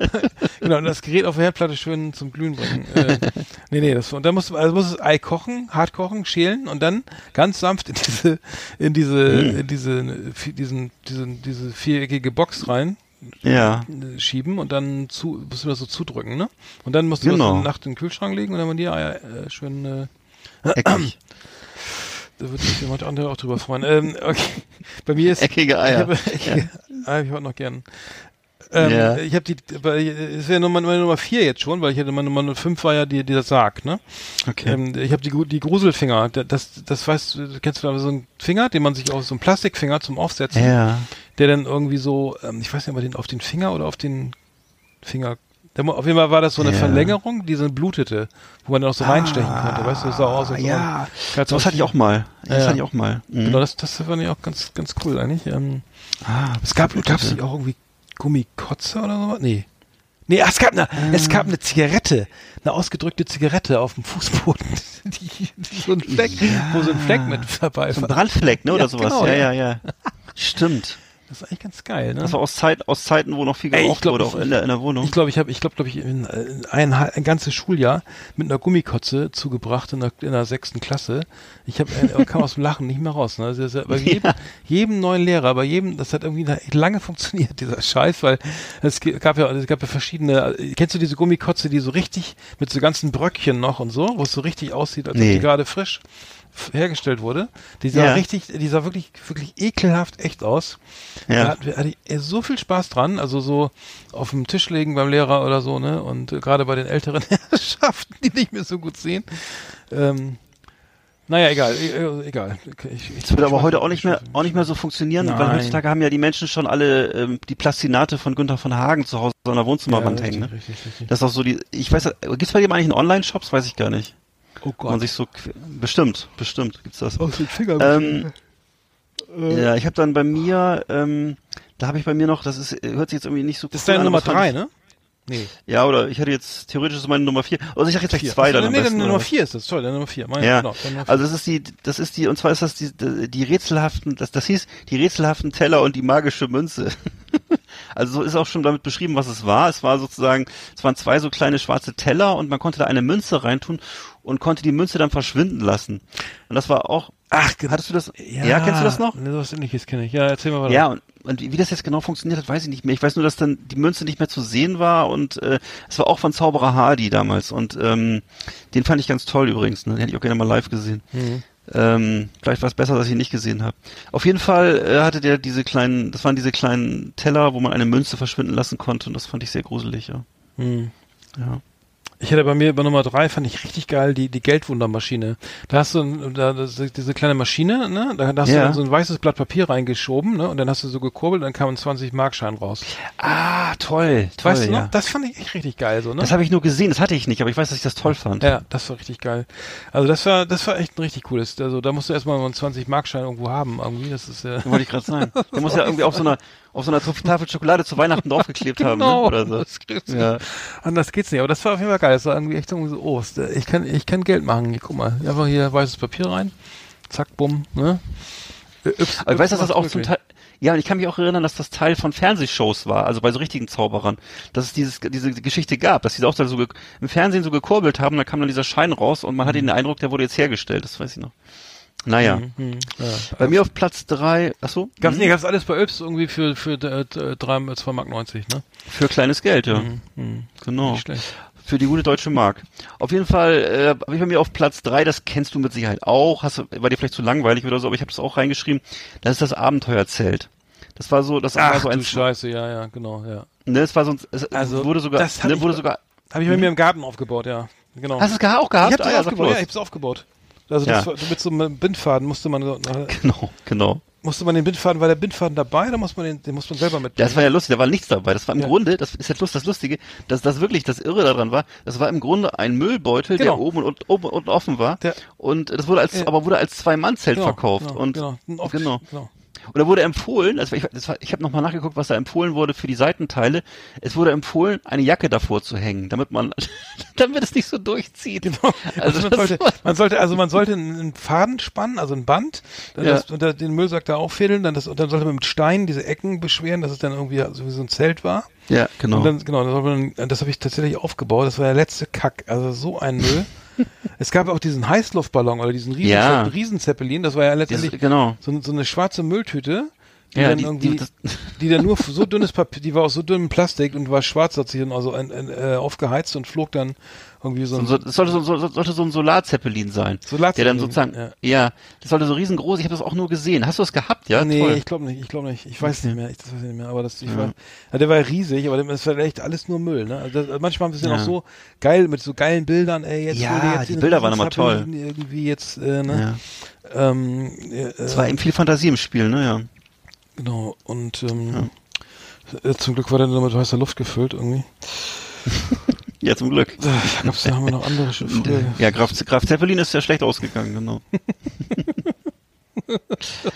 Genau, und das Gerät auf der Herdplatte schön zum Glühen bringen. Äh, nee, nee, das, und dann muss, also muss das Ei kochen, hart kochen, schälen und dann ganz sanft in diese, in diese, Hm. in diese, diesen, diesen, diese viereckige Box rein Ja. schieben und dann zu, musst du das so zudrücken, ne? Und dann musst du Genau. das Nacht in den Kühlschrank legen und dann werden die Eier äh, schön, äh, Eckig. da würde sich jemand andere auch drüber freuen. Ähm, okay. Bei mir ist Eckige Eier. Ich habe eckige Eier, ich heute noch gern. Ähm, Ja. Ich habe die, es wäre Nummer, meine Nummer vier jetzt schon, weil ich hatte meine Nummer fünf war ja die, dieser Sarg, ne? Okay. Ähm, ich habe die, die Gruselfinger. Da- Das, das weißt du, kennst du da so einen Finger, den man sich auf so einen Plastikfinger zum Aufsetzen, ja. der dann irgendwie so, ähm, ich weiß nicht, ob den auf den Finger oder auf den Finger. Auf jeden Fall war das so eine Ja. Verlängerung, die so blutete, wo man dann auch so reinstechen konnte. Weißt du, das sah aus, Ah, ja. So was hatte ich auch mal. Das Ja. hatte ich auch mal. Mhm. Genau, das, das fand ich auch ganz, ganz cool eigentlich. Ähm, Ah, es gab, gab es nicht auch irgendwie Gummikotze oder sowas? Nee. Nee, ach, es gab eine, es gab eine Zigarette, eine ausgedrückte Zigarette auf dem Fußboden, die, die so ein Fleck, wo so ein Fleck mit dabei so ein war. Brandfleck, ne, oder Ja, sowas. genau, ja, ja. ja, ja. Stimmt. Das ist eigentlich ganz geil, ne? War aus, Zeit, aus Zeiten, wo noch viel Ey, geraucht glaub, wurde, auch in der, in der Wohnung. Ich glaube, ich habe, ich glaube, glaube ich, in, in ein, ein ganzes Schuljahr mit einer Gummikotze zugebracht in der, in der sechsten Klasse. Ich habe, äh, kam aus dem Lachen nicht mehr raus. Ne? Also, ja bei jedem, jedem neuen Lehrer, bei jedem, das hat irgendwie lange funktioniert dieser Scheiß, weil es gab ja, es gab ja verschiedene. Kennst du diese Gummikotze, die so richtig mit so ganzen Bröckchen noch und so, wo es so richtig aussieht, als ob Nee. die gerade frisch hergestellt wurde. Die sah Ja. richtig, die sah wirklich, wirklich ekelhaft echt aus. Ja. Da hat- hatte ich so viel Spaß dran, also so auf dem Tisch legen beim Lehrer oder so, ne? Und äh, gerade bei den älteren Herrschaften, die nicht mehr so gut sehen. Ähm, naja, egal, äh, egal. Ich, ich, Das würde aber heute auch nicht mehr, auch nicht mehr so funktionieren, weil Nein. heutzutage haben ja die Menschen schon alle ähm, die Plastinate von Günther von Hagen zu Hause an der Wohnzimmerwand Ja, hängen. richtig, Ne? richtig, richtig. Das ist auch so die, ich weiß, gibt's bei dem eigentlich einen Online-Shops? Weiß ich gar nicht. Oh Wo man sich so, bestimmt, bestimmt gibt's das. Aus den Fingern. Ähm, ja, ich habe dann bei mir, ähm, da habe ich bei mir noch, das ist, hört sich jetzt irgendwie nicht so das ist deine an, Nummer drei, ne? Nee. Ja, oder ich hätte jetzt theoretisch ist meine Nummer vier. Also ich sag jetzt gleich Vier. zwei Ach so, dann am nee, besten. deine Nummer was? vier ist das, toll, deine Nummer vier. Meine, Ja, genau, deine Nummer vier. also das ist die, das ist die, und zwar ist das die, die rätselhaften, das, das hieß die rätselhaften Teller und die magische Münze. also so ist auch schon damit beschrieben, was es war. Es war sozusagen, es waren zwei so kleine schwarze Teller und man konnte da eine Münze reintun und konnte die Münze dann verschwinden lassen. Und das war auch, Ach, hattest du das, ja, kennst du das noch? Ne, was ähnliches kenne ich. Ja, erzähl mal weiter. Ja, und, und wie, wie das jetzt genau funktioniert hat, weiß ich nicht mehr. Ich weiß nur, dass dann die Münze nicht mehr zu sehen war und äh, es war auch von Zauberer Hardy damals und ähm, den fand ich ganz toll übrigens. Ne? Den hätte ich auch gerne mal live gesehen. Mhm. Ähm, vielleicht war es besser, dass ich ihn nicht gesehen habe. Auf jeden Fall äh, hatte der diese kleinen, das waren diese kleinen Teller, wo man eine Münze verschwinden lassen konnte und das fand ich sehr gruselig, ja. Hm. ja. Ich hätte bei mir bei Nummer drei fand ich richtig geil die die Geldwundermaschine. Da hast du ein- da, diese kleine Maschine, ne? Da, da hast Ja. du dann so ein weißes Blatt Papier reingeschoben, ne? Und dann hast du so gekurbelt, dann kam ein 20 Markschein raus. Ah, toll, toll, weißt du ja. noch? Das fand ich echt richtig geil, so ne? Das habe ich nur gesehen, das hatte ich nicht, aber ich weiß, dass ich das toll fand. ja, das war richtig geil. Also das war das war echt ein richtig cooles. Also da musst du erstmal mal einen 20 Markschein irgendwo haben, irgendwie. Das ist ja Wollte ich gerade sagen. Der muss ja irgendwie auf so einer auf so einer Tafel Schokolade zu Weihnachten draufgeklebt haben, ne? oder so. Genau, Das Ja. nicht. Anders geht's nicht. Aber das war auf jeden Fall geil. Das war irgendwie echt irgendwie so, oh, äh, ich kann, ich kann Geld machen. Hier, guck mal. Einfach hier weißes Papier rein. Zack, bumm, ne? Yps, Aber ich weiß, dass das auch zum. Teil, ja, und ich kann mich auch erinnern, dass das Teil von Fernsehshows war, also bei so richtigen Zauberern, dass es dieses, diese Geschichte gab, dass die auch da so im Fernsehen so gekurbelt haben, da kam dann dieser Schein raus und man hatte den Eindruck, der wurde jetzt hergestellt, das weiß ich noch. Naja, Hm, ja. bei mir auf Platz drei, ach so, Gab's, mhm, nee, gab's alles bei Yps irgendwie für, für äh, äh, drei- äh, 2,90 Mark, 90, ne? für kleines Geld, ja, Mhm. genau. Nicht schlecht. Für die gute deutsche Mark. Auf jeden Fall äh, habe ich bei mir auf Platz drei, das kennst du mit Sicherheit auch, hast, war dir vielleicht zu langweilig oder so, aber ich habe das auch reingeschrieben. Das ist das Abenteuerzelt. Das war so, das war Ach so ein, du Scheiße, ja, ja, genau, ja. ne, es war so ein, es Also, wurde sogar, das ne, ich wurde bei- sogar, Habe ich bei mir im Garten aufgebaut, ja. Genau. hast du es auch gehabt? ich hab das Ah, ja, aufgebaut, ja, ich hab's aufgebaut. Also das Ja. mit so einem Bindfaden musste man so- Genau, genau. musste man den Bindfaden, war der Bindfaden dabei oder muss man den, den muss man selber mitbringen? Das war ja lustig, da war nichts dabei. Das war im Ja. Grunde, das ist jetzt lust, das Lustige, dass das wirklich das Irre daran war, das war im Grunde ein Müllbeutel, Genau. der oben und oben und offen war. Der- und das wurde als, Ja. aber wurde als Zwei-Mann-Zelt Genau, verkauft. genau, und genau. Off- genau. genau. Und da wurde empfohlen, also ich, das ich habe nochmal nachgeguckt, was da empfohlen wurde für die Seitenteile. Es wurde empfohlen, eine Jacke davor zu hängen, damit man, damit es nicht so durchzieht. Also, man, das sollte, man sollte, also man sollte einen Faden spannen, also ein Band, dann Ja. das, unter den Müllsack da auffädeln, dann das, und dann sollte man mit Steinen diese Ecken beschweren, dass es dann irgendwie so wie so ein Zelt war. ja, genau. Und dann, genau, man, dann- das habe ich tatsächlich aufgebaut. Das war der letzte Kack. Also so ein Müll. es gab auch diesen Heißluftballon oder diesen Riesen, Ja. Riesenzeppelin. Das war ja letztendlich Dieses- genau. so, so eine schwarze Mülltüte. Die Ja, dann die- irgendwie, die- die, das- dann nur so dünnes Papier, die war aus so dünnem Plastik und war schwarz, hat sich dann also ein, ein, äh, aufgeheizt und flog dann irgendwie so ein, So, das sollte so, so, sollte so ein Solarzeppelin sein. Solarzeppelin, Der dann sozusagen, ja. ja. das sollte so riesengroß, ich habe das auch nur gesehen. Hast du das gehabt, ja? nee, Toll. ich glaube nicht, ich glaube nicht. Ich weiß nicht mehr, ich, das weiß ich nicht mehr, aber das, ich war, ja, der war riesig, aber das war echt alles nur Müll, ne? Also das, manchmal ein bisschen Ja. auch so geil, mit so geilen Bildern, ey, jetzt Ja, jetzt die Bilder waren immer Riesenzeppelin Irgendwie jetzt, äh, ne? Ähm, äh, Es war eben viel Fantasie im Spiel, ne, ja. Genau, und ähm, äh, zum Glück war der nur mit weißer Luft gefüllt irgendwie. Ja, zum Glück. Da gab's, da haben wir noch andere Sch- früher. Ja, Graf, Graf Zeppelin ist ja schlecht ausgegangen, genau.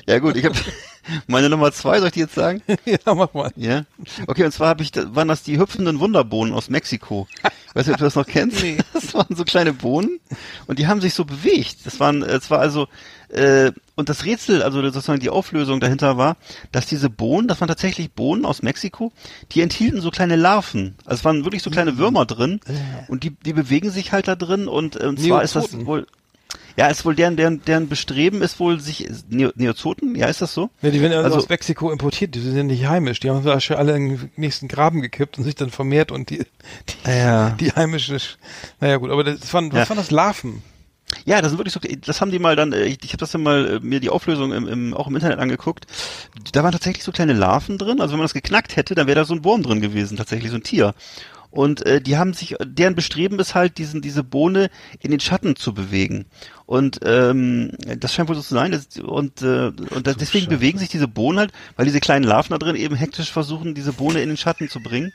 ja gut, ich habe meine Nummer zwei, soll ich die jetzt sagen? ja, mach mal. Ja. Okay, und zwar habe ich, waren das die hüpfenden Wunderbohnen aus Mexiko. Weißt du, ob du das noch kennst? Nee. Das waren so kleine Bohnen und die haben sich so bewegt. Das waren, es war also, äh, und das Rätsel, also sozusagen die Auflösung dahinter war, dass diese Bohnen, das waren tatsächlich Bohnen aus Mexiko, die enthielten so kleine Larven. Also es waren wirklich so kleine Würmer drin und die, die bewegen sich halt da drin und, äh, und zwar ist das wohl, ja, ist wohl deren, deren, deren Bestreben ist wohl sich, Neo, Neozoten, ja, ist das so? Ja, die werden ja Also- aus Mexiko importiert, die sind ja nicht heimisch. Die haben da schon alle in den nächsten Graben gekippt und sich dann vermehrt und die, die, Ja. die heimische, naja gut, aber das waren, was Ja. waren das? Larven? Ja, das sind wirklich so, das haben die mal dann, äh, ich, ich habe das dann mal äh, mir die Auflösung im, im, auch im Internet angeguckt. Da waren tatsächlich so kleine Larven drin. Also wenn man das geknackt hätte, dann wäre da so ein Wurm drin gewesen, tatsächlich so ein Tier. Und äh, die haben sich, deren Bestreben ist halt, diesen, diese Bohne in den Schatten zu bewegen. Und ähm, das scheint wohl so zu sein. Das, und äh, und das, deswegen Scheiße. bewegen sich diese Bohnen halt, weil diese kleinen Larven da drin eben hektisch versuchen, diese Bohne in den Schatten zu bringen.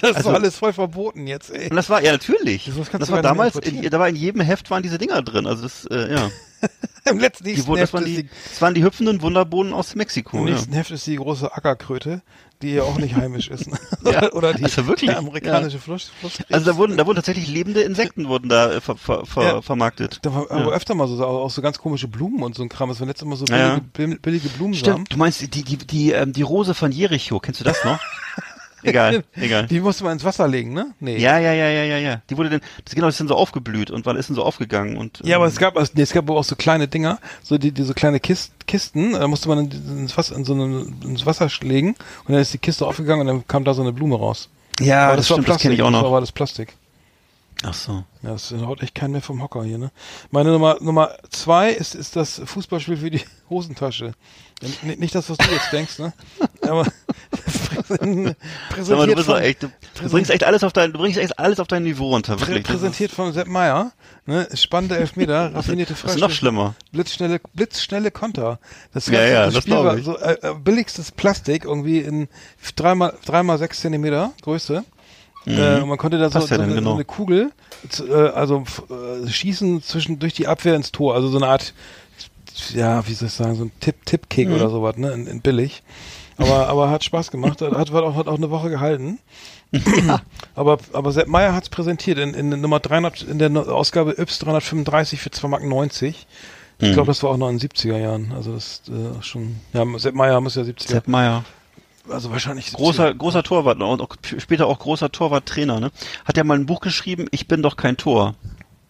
Das Also- war alles voll verboten jetzt, ey. Und das war, ja natürlich. Das Das, war damals, in, da war in jedem Heft waren diese Dinger drin. Also das, äh, ja. Im letzten Die, wurden- das, Heft waren ist die, die, das waren die hüpfenden Wunderbohnen aus Mexiko. im Ja. nächsten Heft ist die große Ackerkröte, die ja auch nicht heimisch ist. ne? Ja, Oder die also wirklich, amerikanische Fluss, Flusskrebs. Also da wurden, da wurden tatsächlich lebende Insekten wurden da äh, ver, ver, ver, Ja. vermarktet. Da war aber öfter mal so, auch so ganz komische Blumen und so ein Kram. Das waren letztes Mal so billige, Ja, ja. bill- billige Blumensamen. Stimmt, du meinst die, die, die, ähm, die Rose von Jericho, kennst du das noch? Egal, egal. Die musste man ins Wasser legen, ne? Nee. Ja, ja, ja, ja, ja, ja. Die wurde denn, das, genau, das ist dann so aufgeblüht und wann ist denn so aufgegangen und. Ja, aber ähm, es gab, also, nee, es gab auch so kleine Dinger, so die, die so kleine Kist, Kisten, da musste man in, ins Wasser, in so eine, ins Wasser legen und dann ist die Kiste aufgegangen und dann kam da so eine Blume raus. Ja, aber das, stimmt, das kenne ich auch Das noch. war aber das Plastik. Ach so. Ja, das haut echt keinen mehr vom Hocker hier, ne? Meine Nummer, Nummer zwei ist, ist das Fußballspiel für die Hosentasche. N- Nicht das, was du jetzt denkst, ne? Aber präsentiert Sag mal, du bist von- echt, du, du bringst echt alles auf dein, du bringst echt alles auf dein Niveau runter, wirklich. Präsentiert von Sepp Meier, ne? Spannende Elfmeter, raffinierte ist noch schlimmer. Blitzschnelle, blitzschnelle Konter. Das Ja, ja, das das Spiel war so äh, äh, billigstes Plastik, irgendwie in dreimal, dreimal sechs Zentimeter Größe. Äh, und man konnte da so, Mhm. Ja so, eine, genau. so eine Kugel, äh, also äh, schießen zwischen durch die Abwehr ins Tor, also so eine Art, ja, wie soll ich sagen, so ein Tipp, Tipp-Kick Mhm. oder sowas, ne, in, in billig. Aber, aber hat Spaß gemacht, hat, hat, auch, hat auch eine Woche gehalten. Aber, aber Sepp Meier hat's präsentiert in, in Nummer 300, in der Ausgabe Yps 335 für 2,90 Mark. Ich Mhm. glaube, das war auch noch in den 70er Jahren. Also das äh, schon, ja, Sepp Meier muss ja 70er, Sepp Meier. Also wahrscheinlich 70er. Großer, großer Torwart und auch, später auch großer Torwarttrainer, ne? Hat ja mal ein Buch geschrieben, Ich bin doch kein Tor.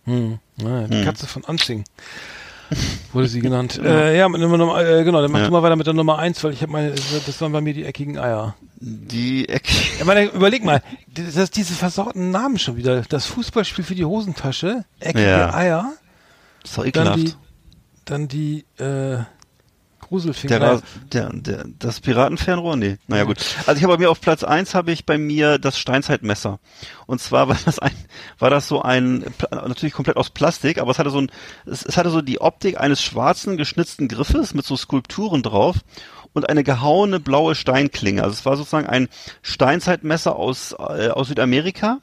Hm. Ja, die Katze von Anzing. Wurde sie genannt. äh, ja, mit Nummer, äh, genau, dann mach Ja. du mal weiter mit der Nummer 1, weil ich habe meine, das waren bei mir die eckigen Eier. Die Ecke. Ja, meine, überleg mal, das, das, diese versauten Namen schon wieder. Das Fußballspiel für die Hosentasche, eckige Ja. Eier, ist doch dann ekelhaft. die, dann die, äh, Gruselfinger. Der, der, der, das Piratenfernrohr? Nee. Naja, gut. Also ich habe bei mir auf Platz eins habe ich bei mir das Steinzeitmesser. Und zwar war das ein, war das so ein, natürlich komplett aus Plastik, aber es hatte so ein, es, es hatte so die Optik eines schwarzen geschnitzten Griffes mit so Skulpturen drauf und eine gehauene blaue Steinklinge. Also es war sozusagen ein Steinzeitmesser aus, äh, aus Südamerika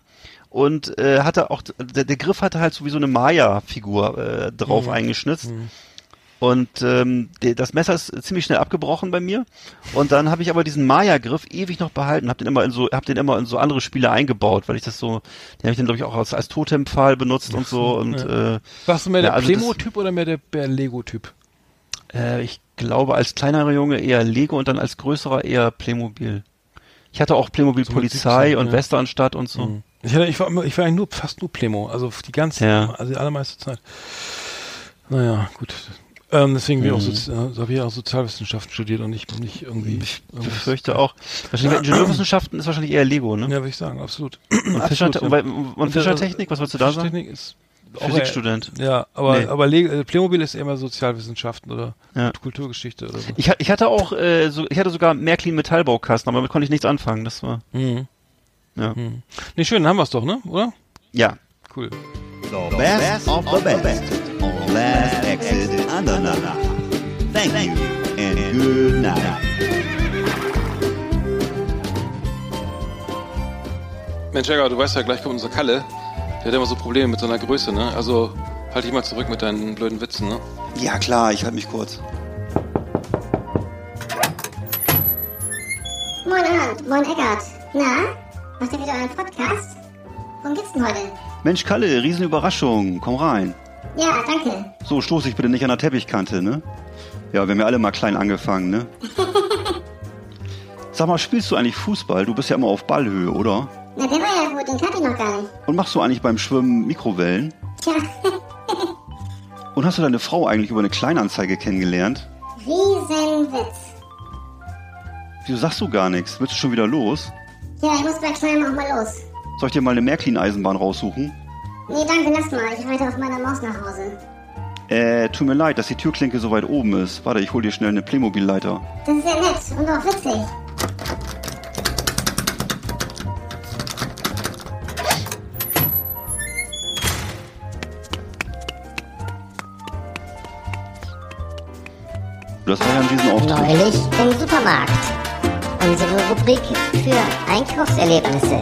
und äh, hatte auch der, der Griff hatte halt so wie so eine Maya-Figur äh, drauf eingeschnitzt. Und ähm, das Messer ist ziemlich schnell abgebrochen bei mir. Und dann habe ich aber diesen Maya-Griff ewig noch behalten, habe den immer in so, habe den immer in so andere Spiele eingebaut, weil ich das so, den habe ich dann glaube ich auch als, als Totempfahl benutzt und so. Und äh, Warst du mehr Ja, der also Plemo-Typ oder mehr der, der Lego-Typ? äh, ich glaube als kleinerer Junge eher Lego und dann als größerer eher Playmobil. Ich hatte auch Playmobil So Polizei 17, und ja. Westernstadt und so. Mhm. Ich, hatte, ich, war, ich war eigentlich nur, fast nur Plemo, also die ganze, Ja. also die allermeiste Zeit. Naja, gut. Ähm, deswegen auch Mhm. Sozi äh, habe ich auch Sozialwissenschaften studiert und nicht, nicht irgendwie. Ich befürchte auch. Wahrscheinlich Ingenieurwissenschaften ist wahrscheinlich eher Lego, ne? Ja, würde ich sagen, absolut. Und, Fischer, ja. und, Und, Fischertechnik, was wolltest du da sagen? Fischertechnik ist auch Physikstudent. Ja, aber, Nee. aber Le äh, Playmobil ist eher mehr Sozialwissenschaften oder Ja. Kulturgeschichte oder so. Ich, ich hatte auch, äh, so, ich hatte sogar Märklin Metallbaukasten, aber damit konnte ich nichts anfangen. Das war, Mhm. ja. Mhm. Nee, schön, dann haben wir es doch, ne? Oder? Ja. Cool. The best of the best on Last Exit Andernach. Thank you and good night. Mensch, Jäger, du weißt ja, gleich kommt unser Kalle. Der hat immer so Probleme mit seiner Größe, ne? Also halt dich mal zurück mit deinen blöden Witzen, ne? Ja, klar, ich halte mich kurz. Moin Arndt, moin Eckart. Na, macht ihr wieder einen Podcast? Worum geht's denn heute? Mensch, Kalle, Riesenüberraschung. Komm rein. Ja, danke. So, stoß ich bitte nicht an der Teppichkante, ne? Ja, wir haben ja alle mal klein angefangen, ne? Sag mal, spielst du eigentlich Fußball? Du bist ja immer auf Ballhöhe, oder? Na, der war ja gut, den kannte ich noch gar nicht. Und machst du eigentlich beim Schwimmen Mikrowellen? Tja, Und hast du deine Frau eigentlich über eine Kleinanzeige kennengelernt? Riesenwitz. Wieso sagst du gar nichts? Willst du schon wieder los? Ja, ich muss bei Kleinem auch mal los. Soll ich dir mal eine Märklin-Eisenbahn raussuchen? Nee, danke, lass mal. Ich reite auf meiner Maus nach Hause. Äh, tut mir leid, dass die Türklinke so weit oben ist. Warte, ich hol dir schnell eine Playmobil-Leiter. Das ist ja nett und auch witzig. Das war ja ein Riesenauftritt. Neulich im Supermarkt. Unsere Rubrik für Einkaufserlebnisse.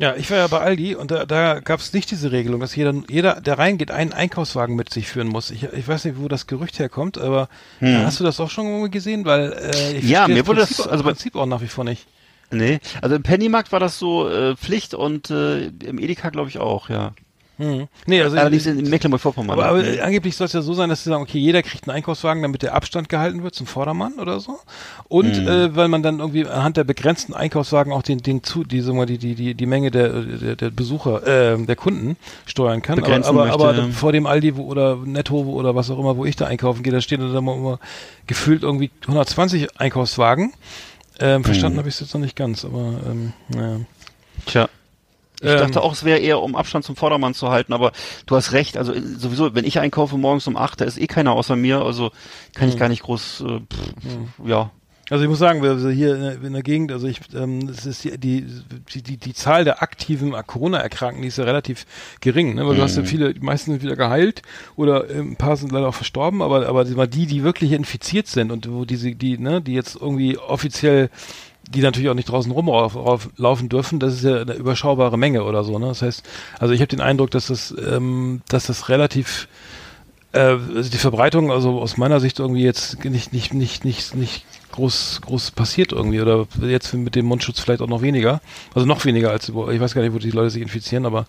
Ja, ich war ja bei Aldi und da, da gab es nicht diese Regelung, dass jeder, jeder, der reingeht, einen Einkaufswagen mit sich führen muss. Ich, ich weiß nicht, wo das Gerücht herkommt, aber äh, hast du das auch schon gesehen? Weil äh, ich Hm. Ja, mir wurde Prinzip, das- also Prinzip auch nach wie vor nicht. Nee, also im Pennymarkt war das so äh, Pflicht und äh, im Edeka glaube ich auch, ja. Hm. Nee, also Allerdings in, in Mecklenburg-Vorpommern. Aber, aber nee. angeblich soll es ja so sein, dass sie sagen, okay, jeder kriegt einen Einkaufswagen, damit der Abstand gehalten wird zum Vordermann oder so. Und Mhm. äh, weil man dann irgendwie anhand der begrenzten Einkaufswagen auch den, den zu, die, mal, die, die, die, die Menge der, der, der Besucher, äh, der Kunden steuern kann. Aber, Begrenzen aber, möchte, aber ja. vor dem Aldi wo, oder Netto wo- oder was auch immer, wo ich da einkaufen gehe, da stehen dann immer, immer gefühlt irgendwie 120 Einkaufswagen. Ähm, verstanden Mhm. habe ich es jetzt noch nicht ganz, aber ähm, naja. Tja. Ich Ähm, dachte auch, es wäre eher, um Abstand zum Vordermann zu halten, aber du hast recht. Also äh, sowieso, wenn ich einkaufe morgens um acht, da ist eh keiner außer mir, also kann ich gar nicht groß, äh, pff, ja. Also ich muss sagen, wir wir hier in der, Gegend, also ich, ähm, es ist die, die, die, die, Zahl der aktiven Corona-Erkrankten, die ist ja relativ gering, ne? weil du hast ja viele, die meisten sind wieder geheilt oder ähm, ein paar sind leider auch verstorben, aber, aber die, die wirklich infiziert sind und wo diese, die, ne, die jetzt irgendwie offiziell die natürlich auch nicht draußen rumlaufen dürfen, das ist ja eine überschaubare Menge oder so. Ne? Das heißt, also ich habe den Eindruck, dass das, ähm, dass das relativ äh, also die Verbreitung, also aus meiner Sicht irgendwie jetzt nicht, nicht, nicht, nicht, nicht groß, groß passiert irgendwie oder jetzt mit dem Mundschutz vielleicht auch noch weniger. Also noch weniger als, ich weiß gar nicht, wo die Leute sich infizieren, aber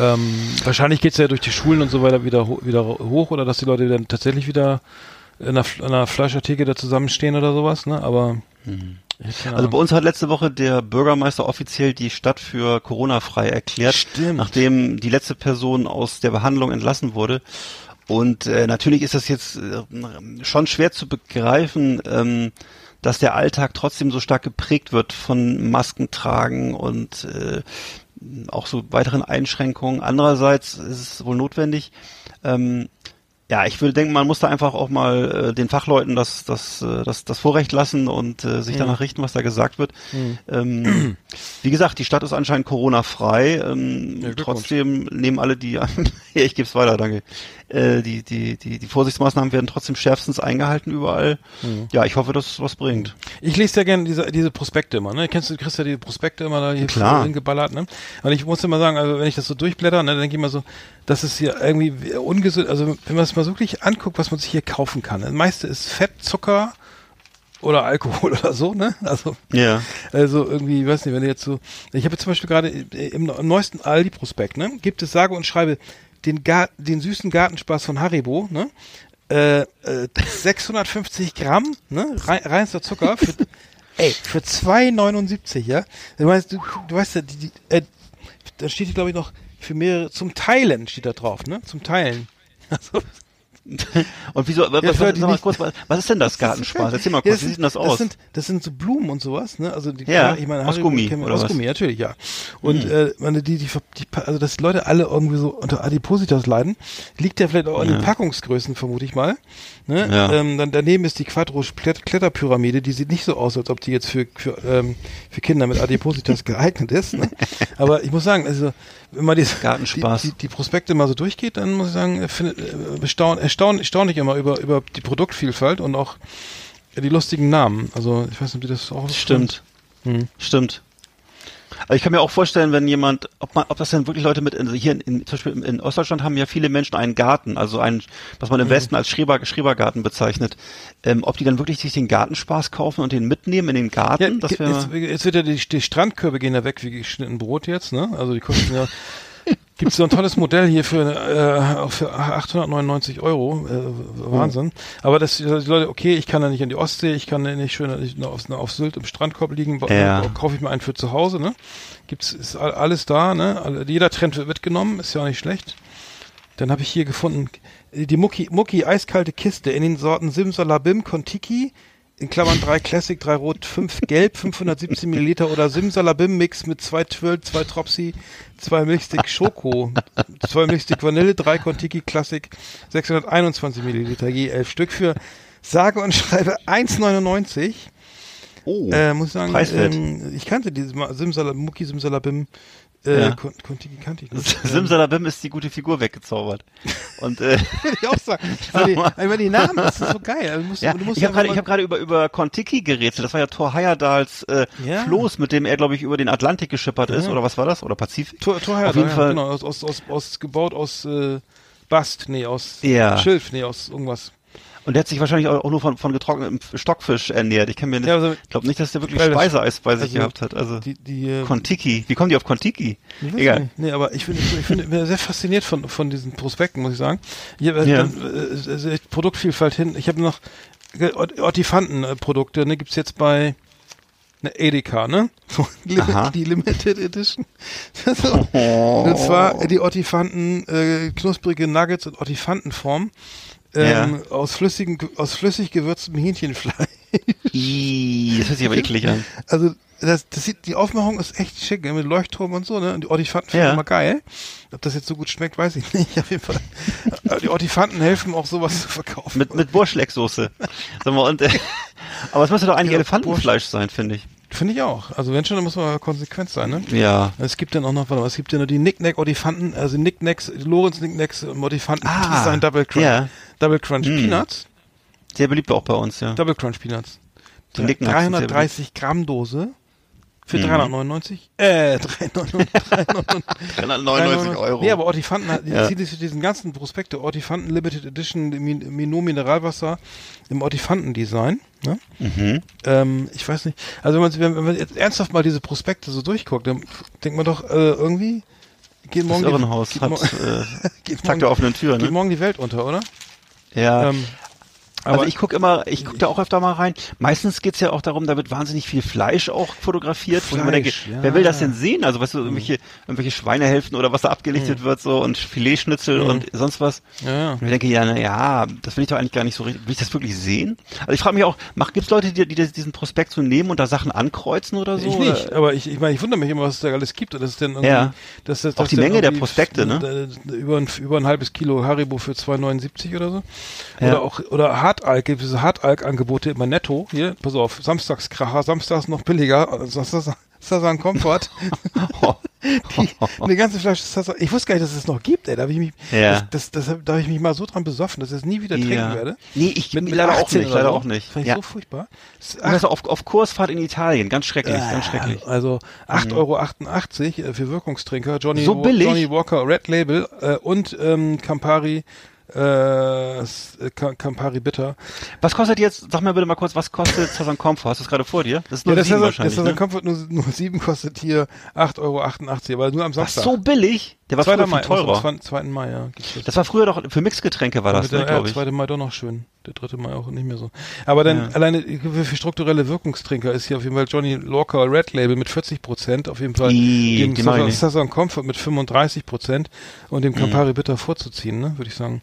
ähm, wahrscheinlich geht's ja durch die Schulen und so weiter wieder, wieder hoch oder dass die Leute dann tatsächlich wieder in einer, in einer Fleischertheke da zusammenstehen oder sowas, ne? Aber keine Also bei uns hat letzte Woche der Bürgermeister offiziell die Stadt für Corona-frei erklärt, Stimmt. nachdem die letzte Person aus der Behandlung entlassen wurde. Und äh, natürlich ist das jetzt äh, schon schwer zu begreifen, ähm, dass der Alltag trotzdem so stark geprägt wird von Masken tragen und äh, auch so weiteren Einschränkungen. Andererseits ist es wohl notwendig, ähm, Ja, ich würde denken, man muss da einfach auch mal äh, den Fachleuten das, das, äh, das, das Vorrecht lassen und äh, sich Mhm. danach richten, was da gesagt wird. Mhm. Ähm, wie gesagt, die Stadt ist anscheinend Corona-frei. Ähm, Ja, trotzdem nehmen alle die, ja, ich gebe es weiter, danke. Äh, die, die, die, die Vorsichtsmaßnahmen werden trotzdem schärfstens eingehalten überall. Mhm. Ja, ich hoffe, dass es was bringt. Ich lese ja gerne diese, diese Prospekte immer, ne? Kennst du, du kriegst ja diese Prospekte immer da hier Klar. hingeballert, ne? Und ich muss immer sagen, also wenn ich das so durchblätter, ne, dann denke ich immer so, das ist hier irgendwie ungesund, also wenn man es mal wirklich anguckt, was man sich hier kaufen kann. Das meiste ist Fett, Zucker oder Alkohol oder so, ne? Also, Ja. also irgendwie, ich weiß nicht, wenn du jetzt so, ich habe jetzt zum Beispiel gerade im, im neuesten Aldi-Prospekt, ne? Gibt es sage und schreibe den, Gar den süßen Gartenspaß von Haribo, ne? Äh, äh, 650 Gramm, ne? Rein, reinster Zucker für, ey, für 2,79, ja? Du weißt, du, du weißt ja, die, die, äh, da steht hier, glaube ich, noch für mehrere, zum Teilen steht da drauf, ne? Zum Teilen. Also, Und wieso, was, Ja, was, die mal kurz, was, was ist denn das Gartenspaß? Erzähl mal Ja, kurz, wie sieht denn das aus? Das sind, das sind so Blumen und sowas, ne? Also die, Ja, ich meine, aus Gummi, wir- oder aus was? Gummi, natürlich, ja. Und Mhm. äh, meine, die, die, die, also dass die Leute alle irgendwie so unter Adipositas leiden, liegt ja vielleicht auch an Ja. den Packungsgrößen, vermute ich mal. Ne? Ja. Ähm, dann daneben ist die Quadro-Kletterpyramide, die sieht nicht so aus, als ob die jetzt für, für, ähm, für Kinder mit Adipositas geeignet ist. Ne? Aber ich muss sagen, also wenn man Gartenspaß. Die, die, die Prospekte mal so durchgeht, dann muss ich sagen, äh, findet, äh, bestaun, erstaun, erstaunlich immer über, über die Produktvielfalt und auch die lustigen Namen. Also ich weiß nicht, ob die das auch Stimmt. Hm. Stimmt. Aber ich kann mir auch vorstellen, wenn jemand, ob man, ob das denn wirklich Leute mit, also hier in, in, zum Beispiel in Ostdeutschland haben ja viele Menschen einen Garten, also einen, was man im Mhm. Westen als Schreber, Schrebergarten bezeichnet. Ähm, ob die dann wirklich sich den Gartenspaß kaufen und den mitnehmen in den Garten, Ja, das jetzt, jetzt wird ja die, die Strandkörbe gehen ja weg wie geschnitten Brot jetzt, ne? Also die kosten ja. Gibt's so ein tolles Modell hier für, äh, für 899 Euro, äh, Wahnsinn. Aber das, die Leute, okay, ich kann ja nicht in die Ostsee, ich kann ja nicht schön auf, auf Sylt im Strandkorb liegen, Ja. kaufe ich mir einen für zu Hause, ne? Gibt's, ist all- alles da, ne? Jeder Trend wird mitgenommen, ist ja auch nicht schlecht. Dann habe ich hier gefunden die Mucki, Mucki eiskalte Kiste in den Sorten Simsalabim Kontiki, in Klammern 3 Classic, 3 Rot, 5 Gelb, 517 Milliliter oder Simsalabim Mix mit 2 Twirl, 2 Tropsi, 2 Milchstick Schoko, 2 Milchstick Vanille, 3 Kontiki Classic, 621 Milliliter, je 11 Stück für sage und schreibe 1,99. oh, Äh, muss ich sagen, ähm, ich kannte dieses Simsalabim, Mucki Simsalabim, äh, Ja. Kon- Kontiki kannte ich nicht. Simsalabim ist die gute Figur weggezaubert. Und äh, Würde ich auch sagen. Aber die, aber die Namen, das ist so geil. Also musst, ja, ich habe gerade, gerade über über Kontiki gerätselt. Das war ja Thor Heyerdahls äh, Ja. Floß, mit dem er, glaube ich, über den Atlantik geschippert ist, oder was war das? Oder Pazifik? Tor, Tor Auf jeden Fall. genau, aus, aus, aus, aus, gebaut aus äh, Bast, nee, aus Ja. Schilf, nee, aus irgendwas. Und der hat sich wahrscheinlich auch nur von, von getrocknetem Stockfisch ernährt. Ich kann mir nicht, Ja, also- glaube nicht, dass der wirklich Speiseeis bei sich also gehabt hat. Also Die, die, äh, Kontiki. Wie kommen die auf Kontiki? Ich weiß Egal. Nicht. Nee, aber ich bin, ich bin, sehr fasziniert von, von diesen Prospekten, muss ich sagen. Ich hab, Ja. äh, äh, äh, Produktvielfalt hin. Ich habe noch äh, Ort- Ortifanten-Produkte, ne, gibt's jetzt bei ne, Edeka, ne? So, die Limited Edition. so. Und zwar die Ortifanten, äh, knusprige Nuggets in Ortifantenform. Ähm, aus flüssigen, aus flüssig gewürztem Hähnchenfleisch. Ih, das hört sich aber eklig an. Also das, das sieht, die Aufmachung ist echt schick, ne, mit Leuchtturm und so, ne? Und die Ortifanten finde ich Ja. immer geil. Ob das jetzt so gut schmeckt, weiß ich nicht. Auf jeden Fall. Aber die Ortifanten helfen auch sowas zu verkaufen. Mit, mit Burschlecksoße. Sag mal, und, äh, aber es müsste doch eigentlich Ja, Elefantenfleisch sein, finde ich. Finde ich auch. Also wenn schon, dann muss man konsequent sein, ne? Ja. Es gibt dann auch noch, warte mal, es gibt ja noch die Knicknack Ortifanten, also Knickknacks, Lorenz Knickknacks Ortifanten Ah, Design Double Crunch. ja. Double Crunch Hm. Peanuts. Sehr beliebt auch bei uns, ja. Double Crunch Peanuts. Die Knickknacks sind sehr 330 Gramm Dose für Mhm. 399. Äh, 399. 399 Euro. Nee, aber Ortifanten, hat- Ja. sich diesen ganzen Prospekte, Ortifanten Limited Edition, Min- Minot Mineralwasser im Ortifanten-Design. Ne? Mhm. Ähm, ich weiß nicht, also wenn man, wenn man jetzt ernsthaft mal diese Prospekte so durchguckt, dann denkt man doch äh, irgendwie, geht Das morgen, die, Irrenhaus geht, hat mo- äh, geht, Tag der offenen Tür, geht ne? morgen die Welt unter, oder? Ja. Ähm, also Aber- ich gucke immer, ich gucke da auch öfter mal rein. Meistens geht's ja auch darum, da wird wahnsinnig viel Fleisch auch fotografiert. wo ich immer denke, Fleisch, ja. wer will das denn sehen? Also weißt du, irgendwelche, irgendwelche Schweinehälften oder was da abgelichtet wird so und Filetschnitzel und sonst was. Ja. Und ich denke, ja, na ja, das will ich doch eigentlich gar nicht so richtig. Will ich das wirklich sehen? Also ich frage mich auch, mach, gibt's Leute, die, die diesen Prospekt so nehmen und da Sachen ankreuzen oder so? Ich nicht, aber ich, ich meine, ich wundere mich immer, was es da alles gibt. Und das ist dann irgendwie, Ja. dass das, Auch dass die Menge der Prospekte, ne? Über ein, über ein halbes Kilo Haribo für 2,79 oder so. Ja. Oder auch, oder Hartalk, gibt diese Hartalk-Angebote immer netto. Hier, pass auf, Samstagskracher, samstags noch billiger. Sasan Comfort. die, eine ganze Flasche Sasan. Ich wusste gar nicht, dass es das noch gibt, ey. Da habe ich mich, Ja. das, das, das, da habe ich mich mal so dran besoffen, dass ich es nie wieder trinken Ja. werde. Nee, ich Mit- mit leider auch 18 nicht, leider so. auch nicht. Fand ich Ja. so furchtbar. Das das auf, auf Kursfahrt in Italien, ganz schrecklich, ganz schrecklich. also 8,88 Euro äh, für Wirkungstrinker, Johnny, So billig? Johnny Walker Red Label äh, und ähm, Campari, äh, äh, Ca- Campari Bitter. Was kostet jetzt, sag mir bitte mal kurz, was kostet Saison Comfort? Hast du es gerade vor dir? Das ist nur Ja, das sieben das wahrscheinlich, ist ne? Comfort nur, nur 7 kostet hier 8,88 Euro, aber nur am Was, Samstag. so billig? Der war 2. früher Mai, viel teurer. Am 2. Mai, ja. das. Das war früher doch, für Mixgetränke war das, ne, der, glaube ich. 2. Mai doch noch schön. Der 3. Mai auch nicht mehr so. Aber dann Ja. alleine für, strukturelle Wirkungstrinker ist hier auf jeden Fall Johnny Walker Red Label mit 40 Prozent, auf jeden Fall dem. Saison Comfort mit 35 Prozent und dem Campari Bitter vorzuziehen, ne, würde ich sagen.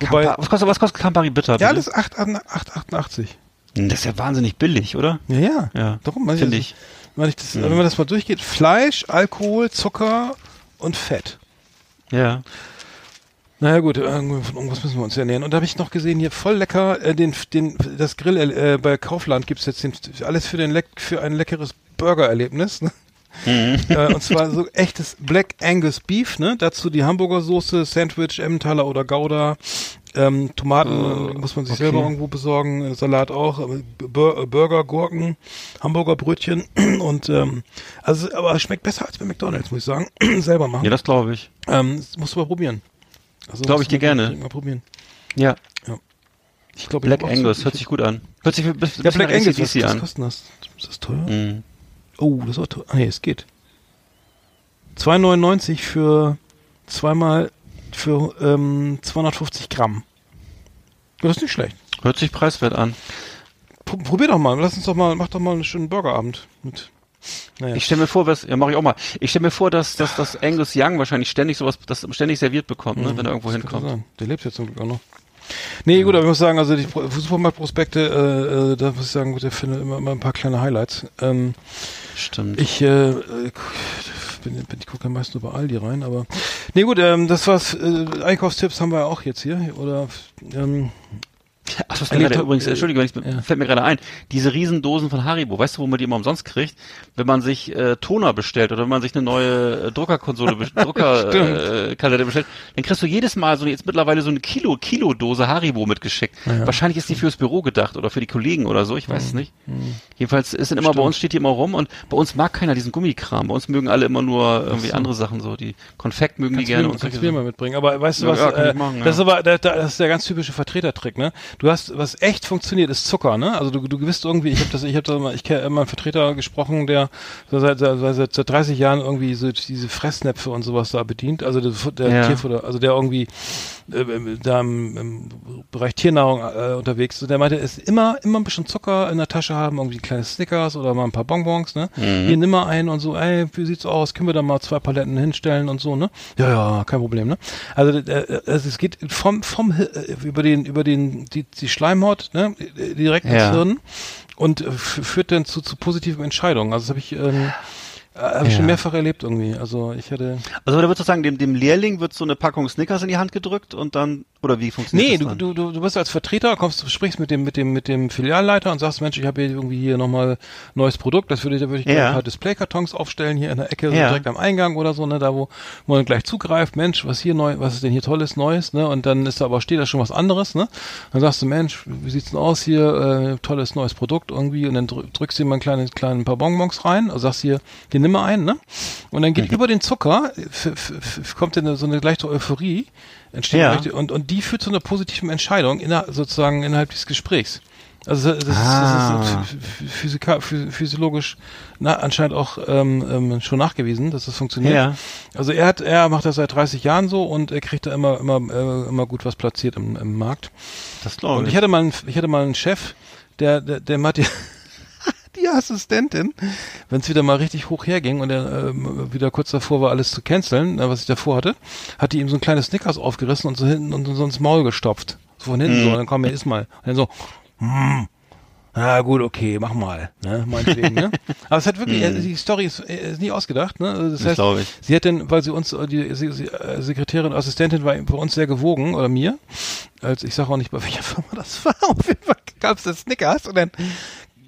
Wobei, was kostet, was kostet Campari Bitter? ja, bitte? alles 8,88. Das ist ja wahnsinnig billig, oder? Ja, ja. Ja, Darum, finde also, ich. Wenn, ich das, wenn man das mal durchgeht, Fleisch, Alkohol, Zucker und Fett. Ja. Naja gut, von irgendwas müssen wir uns ernähren. Und da habe ich noch gesehen, hier voll lecker, äh, den, den, das Grill äh, bei Kaufland gibt's jetzt den, alles für, den Leck, für ein leckeres Burgererlebnis. Ne? Äh, und zwar so echtes Black Angus Beef, ne? Dazu die Hamburger Soße, Sandwich, Emmentaler oder Gouda. Ähm, Tomaten äh, muss man sich okay. selber irgendwo besorgen, äh, Salat auch, Bur äh, Burger, Gurken, Hamburger Brötchen und ähm, also aber es schmeckt besser als bei McDonalds, muss ich sagen. selber machen. Ja, das glaube ich. Ähm, das musst du mal probieren. Also Glaub musst ich dir gerne. Mal probieren. Ja. Ich glaube, Black Angus, hört sich gut an. Hört sich ein bisschen Ja, Black Angus, was, was an. kostet das? Ist das teuer? Mhm. Oh, das auch teuer. Ah, nee, es geht. 2,99 für zweimal für ähm, 250 Gramm. Das ist nicht schlecht. Hört sich preiswert an. Pro- Probier doch mal. Lass uns doch mal, mach doch mal einen schönen Burgerabend mit. Naja. Ich stelle mir vor, was, ja, mache ich auch mal. Ich stelle mir vor, dass, dass, dass Angus Young wahrscheinlich ständig sowas, das ständig serviert bekommt, ne, wenn er irgendwo Mhm. Hinkommt. Der lebt jetzt zum Glück auch noch. Nee, gut, aber ich muss sagen, also die Pro- Supermarktprospekte, äh, äh, da muss ich sagen, gut, der findet immer, immer ein paar kleine Highlights. Ähm, Stimmt. Ich, äh, bin, bin, ich gucke ja meist nur bei Aldi rein, aber. Nee, gut, ähm, das war's. Äh, Einkaufstipps haben wir ja auch jetzt hier. Oder, ähm, Ach, was Ein mir gerade übrigens, Entschuldigung, wenn ich, ja. fällt mir gerade ein. Diese Riesendosen von Haribo, weißt du, wo man die immer umsonst kriegt? Wenn man sich äh, Toner bestellt oder wenn man sich eine neue äh, Druckerkonsole, best- Druckerkassette äh, bestellt, dann kriegst du jedes Mal so jetzt mittlerweile so eine Kilo, Kilo Dose Haribo mitgeschickt. Ja. Wahrscheinlich ist die fürs Büro gedacht oder für die Kollegen oder so, ich weiß es Mhm. nicht. Jedenfalls ist dann immer, bei uns steht die immer rum und bei uns mag keiner diesen Gummikram. Bei uns mögen alle immer nur irgendwie andere Sachen so. Die Konfekt mögen die kannst du gerne mir, und kannst du mir mal mitbringen. Aber weißt du Ja, was? ja, äh, machen, ja. Das ist aber, da, da, das ist der ganz typische Vertretertrick, ne? Du hast, was echt funktioniert, ist Zucker, ne? Also du, du gewinnst irgendwie, ich habe das, ich habe da mal, ich kenne immer einen Vertreter gesprochen, der seit, seit, seit, seit 30 Jahren irgendwie so diese Fressnäpfe und sowas da bedient. Also der, der Ja. Tierfutter, also der irgendwie äh, äh, da im, im Bereich Tiernahrung äh, unterwegs ist. Der meinte, es ist immer, immer ein bisschen Zucker in der Tasche haben, irgendwie kleine Snickers oder mal ein paar Bonbons, ne? Mhm. Hier nimm mal einen und so, ey, wie sieht's aus? Können wir da mal zwei Paletten hinstellen und so, ne? Ja, ja, kein Problem, ne? Also, äh, also es geht vom, vom äh, über den, über den, die, die Schleimhaut, ne? Direkt ins Ja. Hirn und führt dann zu, zu positiven Entscheidungen. Also das habe ich, ähm, äh, hab ich Ja. schon mehrfach erlebt irgendwie. Also ich hatte. Also da wird sozusagen dem, dem Lehrling wird so eine Packung Snickers in die Hand gedrückt und dann, oder wie funktioniert Nee, das du, dann? du, du, du bist als Vertreter, kommst, sprichst mit dem, mit dem, mit dem Filialleiter und sagst, Mensch, ich habe hier irgendwie hier nochmal neues Produkt, das würde ich, da würde ich gerne Ja. ein paar Displaykartons aufstellen, hier in der Ecke, so Ja. direkt am Eingang oder so, ne, da wo man gleich zugreift, Mensch, was hier neu, was ist denn hier tolles, Neues, ne, und dann ist da aber, steht da schon was anderes, ne, dann sagst du, Mensch, wie sieht's denn aus hier, äh, tolles neues Produkt irgendwie, und dann drü- drückst du ihm mal ein kleines, kleinen paar Bonbons rein, also sagst hier, den nimm mal ein, ne, und dann Mhm. geht über den Zucker, f- kommt dann so eine leichte Euphorie, entsteht Ja. und, und die führt zu einer positiven Entscheidung inner, sozusagen innerhalb des Gesprächs. Also das, Ah. ist, das ist ph- physika, ph- physiologisch na, anscheinend auch ähm, ähm, schon nachgewiesen, dass das funktioniert. Ja. Also er hat, er macht das seit 30 Jahren so und er kriegt da immer, immer, äh, immer gut was platziert im, im Markt. Das glaube Und ich. ich hatte mal, einen, ich hatte mal einen Chef, der, der, der hat die Assistentin, wenn es wieder mal richtig hoch herging und er ähm, wieder kurz davor war, alles zu canceln, äh, was ich davor hatte, hat die ihm so ein kleines Snickers aufgerissen und so hinten und so ins Maul gestopft. So von hinten Mhm. so, und dann komm, hier iss mal. Und dann so, hm, na gut, okay, mach mal, ne, meinetwegen, ne? Aber es hat wirklich, äh, die Story ist, äh, ist nie ausgedacht, ne? Also Das, Das heißt, sie hat denn, weil sie uns, äh, die sie, sie, Sekretärin, Assistentin war bei uns sehr gewogen, oder mir, als ich sage auch nicht, bei welcher Firma das war, auf jeden Fall gab es das Snickers und dann,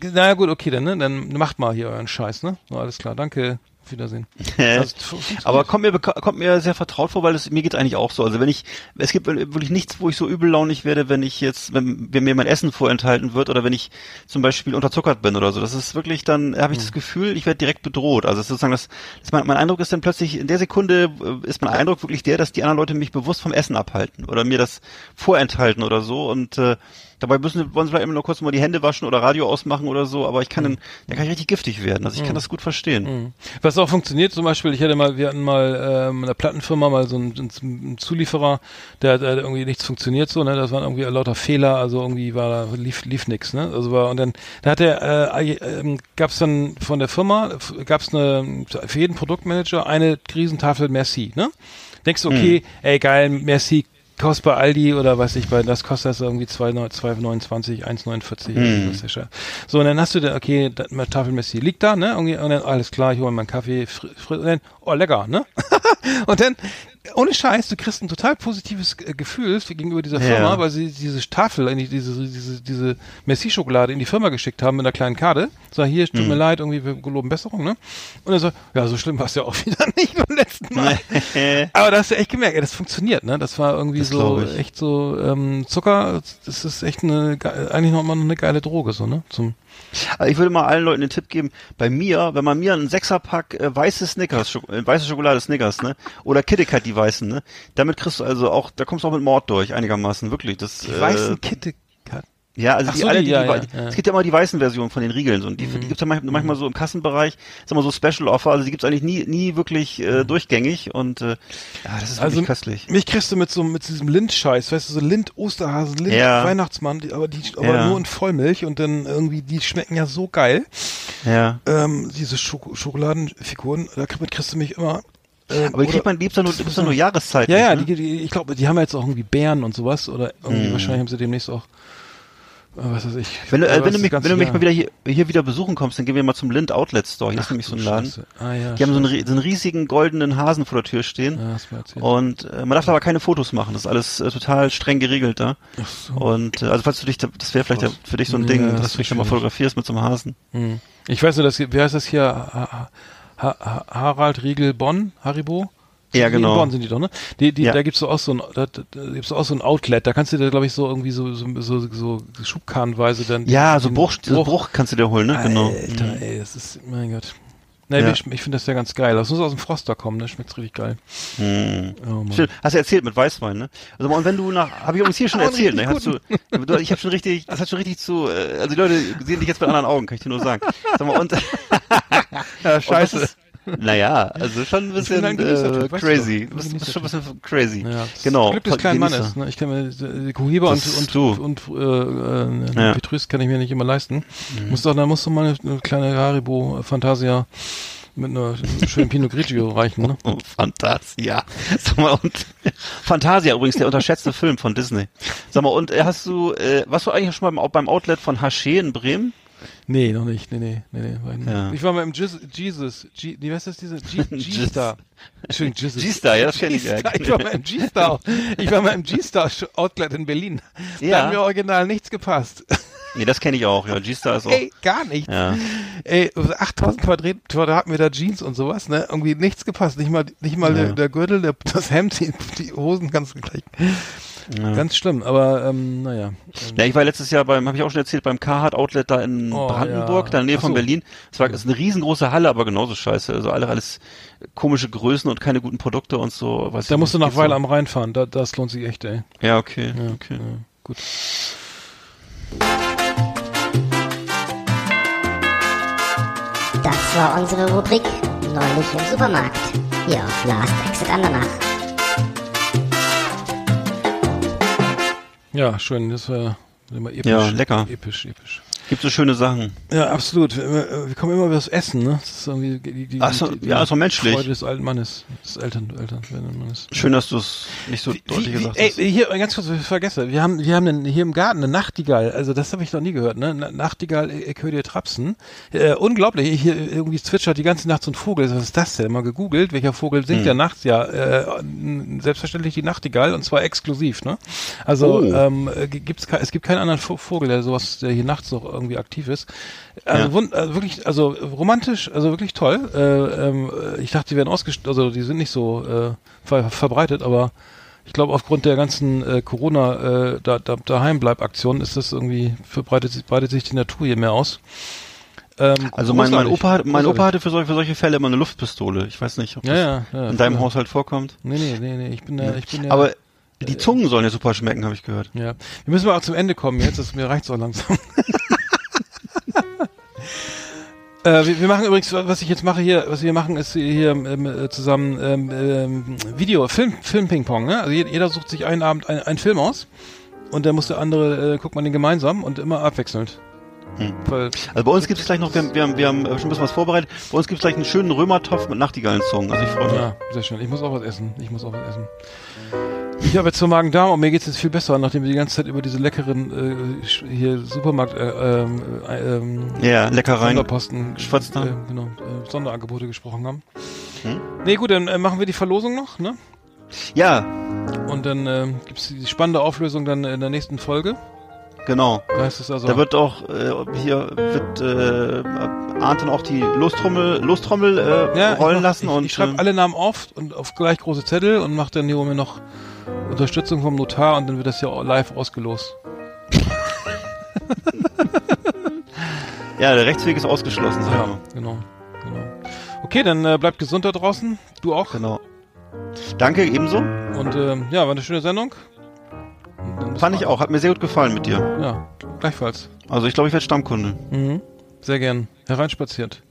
na gut, okay, dann, ne, dann macht mal hier euren Scheiß, ne? So, alles klar, danke, auf Wiedersehen. Also. Aber kommt mir, kommt mir sehr vertraut vor, weil es, mir geht's eigentlich auch so. Also wenn ich, es gibt wirklich nichts, wo ich so übellaunig werde, wenn ich jetzt, wenn, wenn mir mein Essen vorenthalten wird oder wenn ich zum Beispiel unterzuckert bin oder so. Das ist wirklich dann, habe ich das Gefühl, ich werde direkt bedroht. Also es ist sozusagen das, das mein, mein Eindruck ist dann plötzlich, in der Sekunde äh, ist mein Eindruck wirklich der, dass die anderen Leute mich bewusst vom Essen abhalten oder mir das vorenthalten oder so und äh, Dabei müssen, wollen sie vielleicht immer nur kurz mal die Hände waschen oder Radio ausmachen oder so, aber ich kann dann, da kann ich richtig giftig werden. Also ich kann das gut verstehen. Was auch funktioniert, zum Beispiel, ich hatte mal, wir hatten mal ähm, in einer Plattenfirma mal so einen, einen Zulieferer, der, der irgendwie nichts funktioniert so, ne? Das waren irgendwie lauter Fehler, also irgendwie war da lief lief nix, ne? Also war und dann da hat der äh, ähm, gab's dann von der Firma f- gab's eine für jeden Produktmanager eine Riesentafel Merci, ne? Denkst du, okay, ey geil, Merci kostet bei Aldi oder weiß ich, bei das kostet das irgendwie 2,29, 1,49. Hm. Das ist ja. So, und dann hast du da, okay, da, Tafel Messi liegt da, ne? Irgendwie, und dann, alles klar, ich hole mir meinen Kaffee, fr fr und dann, oh, lecker, ne? und dann, ohne Scheiß, du kriegst ein total positives Gefühl gegenüber dieser Ja. Firma, weil sie diese Tafel, diese, diese, diese Messi-Schokolade in die Firma geschickt haben mit einer kleinen Karte. Sag, hier, tut mir Hm. leid, irgendwie, wir geloben Besserung, ne? Und er so, ja, so schlimm war es ja auch wieder nicht beim letzten Mal. Aber da hast du echt gemerkt, ey, das funktioniert, ne? Das war irgendwie Das so, echt so, ähm, Zucker, das ist echt eine, ge- eigentlich noch mal eine geile Droge, so, ne? Zum, Also ich würde mal allen Leuten den Tipp geben, bei mir, wenn man mir einen Sechserpack äh, weiße Snickers, Schoko äh, weiße Schokolade Snickers, ne? Oder KitKat die weißen, ne? Damit kriegst du also auch, da kommst du auch mit Mord durch, einigermaßen, wirklich. Das, die äh, weißen KitKat. Ja, also die, so, alle, die, die, ja, die, ja, wei- ja. Mhm. es gibt ja immer die weißen Versionen von den Riegeln so, und die, die gibt's ja manchmal, manchmal so im Kassenbereich, sag mal so Special Offer, also die gibt's eigentlich nie, nie wirklich äh, durchgängig und äh, ja, das ist Mhm. Also wirklich köstlich. mich kriegst du mit so mit diesem Lind-Scheiß, weißt du, so Lind, Osterhasen, Lind, Ja. Weihnachtsmann, die, aber die aber Ja. nur in Vollmilch und dann irgendwie, die schmecken ja so geil. Ja. Ähm, diese Schoko Schokoladenfiguren, damit kriegst du mich immer. Ähm, Aber die kriegt man, die ja nur, die ja nur Jahreszeitlich. Ja, ja, ne? die, die, ich glaube, die haben jetzt auch irgendwie Bären und sowas oder irgendwie Mhm. wahrscheinlich haben sie demnächst auch was weiß ich. Wenn du, äh, wenn du mich, wenn du mich mal wieder hier, hier wieder besuchen kommst, dann gehen wir mal zum Lind Outlet Store. Hier ist nämlich so ein Laden. Ah, ja, Die haben so einen, so einen riesigen goldenen Hasen vor der Tür stehen. Ja. Und äh, man darf aber keine Fotos machen. Das ist alles äh, total streng geregelt da. Ach so. Und äh, also falls du dich, da- das wäre vielleicht ja für dich so ein Ding, das dass du dich da mal fotografierst mit so einem Hasen. Hm. Ich weiß nur, dass, wie heißt das hier? Ha, ha, Harald Riegel Bonn, Haribo? Ja, genau. In Bonn sind die doch, ne? Die, die, Ja. Da gibt's so auch so ein, da, da, da gibt's auch so ein Outlet. Da kannst du dir, glaube ich, so irgendwie so, so, so, so Schubkarrenweise dann. Ja, so Bruch, so Bruch kannst du dir holen, ne? Genau. Alter, ey, das ist, mein Gott. Nee, Ja. ich, ich finde das ja ganz geil. Das muss aus dem Froster kommen, ne? Schmeckt richtig geil. Hm. Oh, Mann. Hast du erzählt mit Weißwein, ne? Also und wenn du nach, habe ich übrigens hier schon erzählt, ne? Hast du, du, ich habe schon richtig, das hat schon richtig zu, äh, also die Leute sehen dich jetzt mit anderen Augen, kann ich dir nur sagen. Sag mal, und, Ja, ist, naja, also schon ein bisschen ein äh, crazy. Du bist, Ein bist schon ein bisschen crazy. Ja, genau. Glück des kleinen. Mannes. Ne? Ich kann mir die Kuhiba und, und, du. und, äh, äh, Ja. Petrus kann ich mir nicht immer leisten. Muss doch, da musst du mal eine, eine kleine Haribo Fantasia mit einer schönen Pinot Grigio reichen. Ne? Oh, Fantasia. Sag mal, und Fantasia übrigens, der unterschätzte Film von Disney. Sag mal, und äh, hast du, äh, warst du eigentlich schon mal beim, beim Outlet von Haché in Bremen? Nee, noch nicht. Nee, nee, nee, nee. War ich, nicht. Ja. ich war mal im Jizz, Jesus. G, wie heißt das diese? G-Star. Entschuldigung, Jesus. G-Star, ja, das kenn ich, ja. G-Star. Ich war mal im G-Star. Ich war mal im G-Star Outlet in Berlin. Da Ja. hat mir original nichts gepasst. Nee, das kenne ich auch, ja. G-Star ist auch. Ey, gar nichts. Ja. Ey, 8000 Quadrat- Quadratmeter Jeans und sowas, ne? Irgendwie nichts gepasst. Nicht mal, nicht mal Ja. der, der Gürtel, der, das Hemd, die, die Hosen ganz gleich. Ja. Ganz schlimm, aber ähm, naja. Ja, ich war letztes Jahr beim, habe ich auch schon erzählt, beim Carhartt Outlet da in oh, Brandenburg, ja. da in der Nähe so. von Berlin. Es war ist eine riesengroße Halle, aber genauso scheiße. Also alle alles komische Größen und keine guten Produkte und so. Weiß da musst du nach Weil so. am Rhein fahren, da, das lohnt sich echt, ey. Ja, okay. Ja, okay. Ja, gut. Das war unsere Rubrik Neulich im Supermarkt. Hier auf Last Exit Andernach. Ja, schön. Das war immer episch. Ja, lecker. Episch, episch. Gibt so schöne Sachen. Ja, absolut. Wir wir kommen immer über das Essen, ne? Das ist irgendwie die, die, Ach so, die, die ja, ist doch menschlich. Freude des alten Mannes, des Eltern, Eltern, Mannes. Schön, dass du es nicht so Wie, deutlich wie, gesagt ey, hast. hier ganz kurz, ich vergesse. Wir haben, wir haben einen, hier im Garten eine Nachtigall. Also das habe ich noch nie gehört. Ne, Na- Nachtigall, ich höre dir trapsen. Äh, unglaublich. Hier irgendwie zwitschert die ganze Nacht so ein Vogel. Was ist das denn? Mal gegoogelt, welcher Vogel singt Hm. ja nachts? Ja, äh, selbstverständlich die Nachtigall und zwar exklusiv. Ne? Also Oh. ähm, äh, gibt's, es gibt keinen anderen Vo- Vogel, der sowas, der hier nachts noch irgendwie aktiv ist. Also Ja. also wirklich, also romantisch, also wirklich toll. Äh, ähm, äh, ich dachte, die werden ausgestellt, also die sind nicht so äh, ver verbreitet, aber ich glaube, aufgrund der ganzen äh, Corona äh, da, da, Daheimbleib-Aktion ist das irgendwie, verbreitet, sich- breitet sich die Natur hier mehr aus. Ähm, Also mein, mein Opa hat, mein. Opa hatte für solche, für solche Fälle immer eine Luftpistole. Ich weiß nicht, ob das ja, ja, in deinem. Haushalt vorkommt. Nee, nee, nee, nee, ich bin ja, ich bin ja. Aber die Zungen sollen ja super schmecken, habe ich gehört. Ja. Wir müssen mal auch zum Ende kommen jetzt, das, mir reicht's auch langsam. Äh, wir, wir machen übrigens, was ich jetzt mache hier, was wir machen, ist hier ähm, äh, zusammen ähm, ähm, Video, Film, Film Ping Pong. Ne? Also jeder, sucht sich einen Abend ein- einen Film aus und dann muss der andere, äh, guckt man den gemeinsam und immer abwechselnd. Hm. Also bei uns gibt es gleich noch, wir haben, wir haben, wir haben äh, schon ein bisschen was vorbereitet. Bei uns gibt es gleich einen schönen Römertopf mit Nachtigallenzungen. Also ich freue mich. ja, sehr schön. Ich muss auch was essen. Ich muss auch was essen. Ich habe jetzt so Magen-Darm und mir geht's jetzt viel besser, nachdem wir die ganze Zeit über diese leckeren äh, hier Supermarkt äh, ähm, äh, ähm, Ja, Leckereien. Sonderposten, geschwatzt haben. Äh, genau, äh, Sonderangebote gesprochen haben. Hm? Nee, gut, dann äh, machen wir die Verlosung noch, ne? Ja, Und dann äh, gibt's die spannende Auflösung dann in der nächsten Folge. genau. Da es also. Da wird auch, äh, hier wird äh, dann auch die Lostrommel, Lostrommel äh, ja, rollen ich, lassen ich, und ich schreibe äh, alle Namen auf und auf gleich große Zettel und mache dann hier oben noch Unterstützung vom Notar und dann wird das ja live ausgelost. ja, der Rechtsweg ist ausgeschlossen, Ja, genau, genau. Okay, dann äh, bleibt gesund da draußen. Du auch. Genau. Danke, ebenso. Und ähm, ja, war eine schöne Sendung. Fand ich auch. Hat mir sehr gut gefallen mit dir. Ja, gleichfalls. Also ich glaube, ich werde Stammkunde. Mhm. Sehr gern. Hereinspaziert.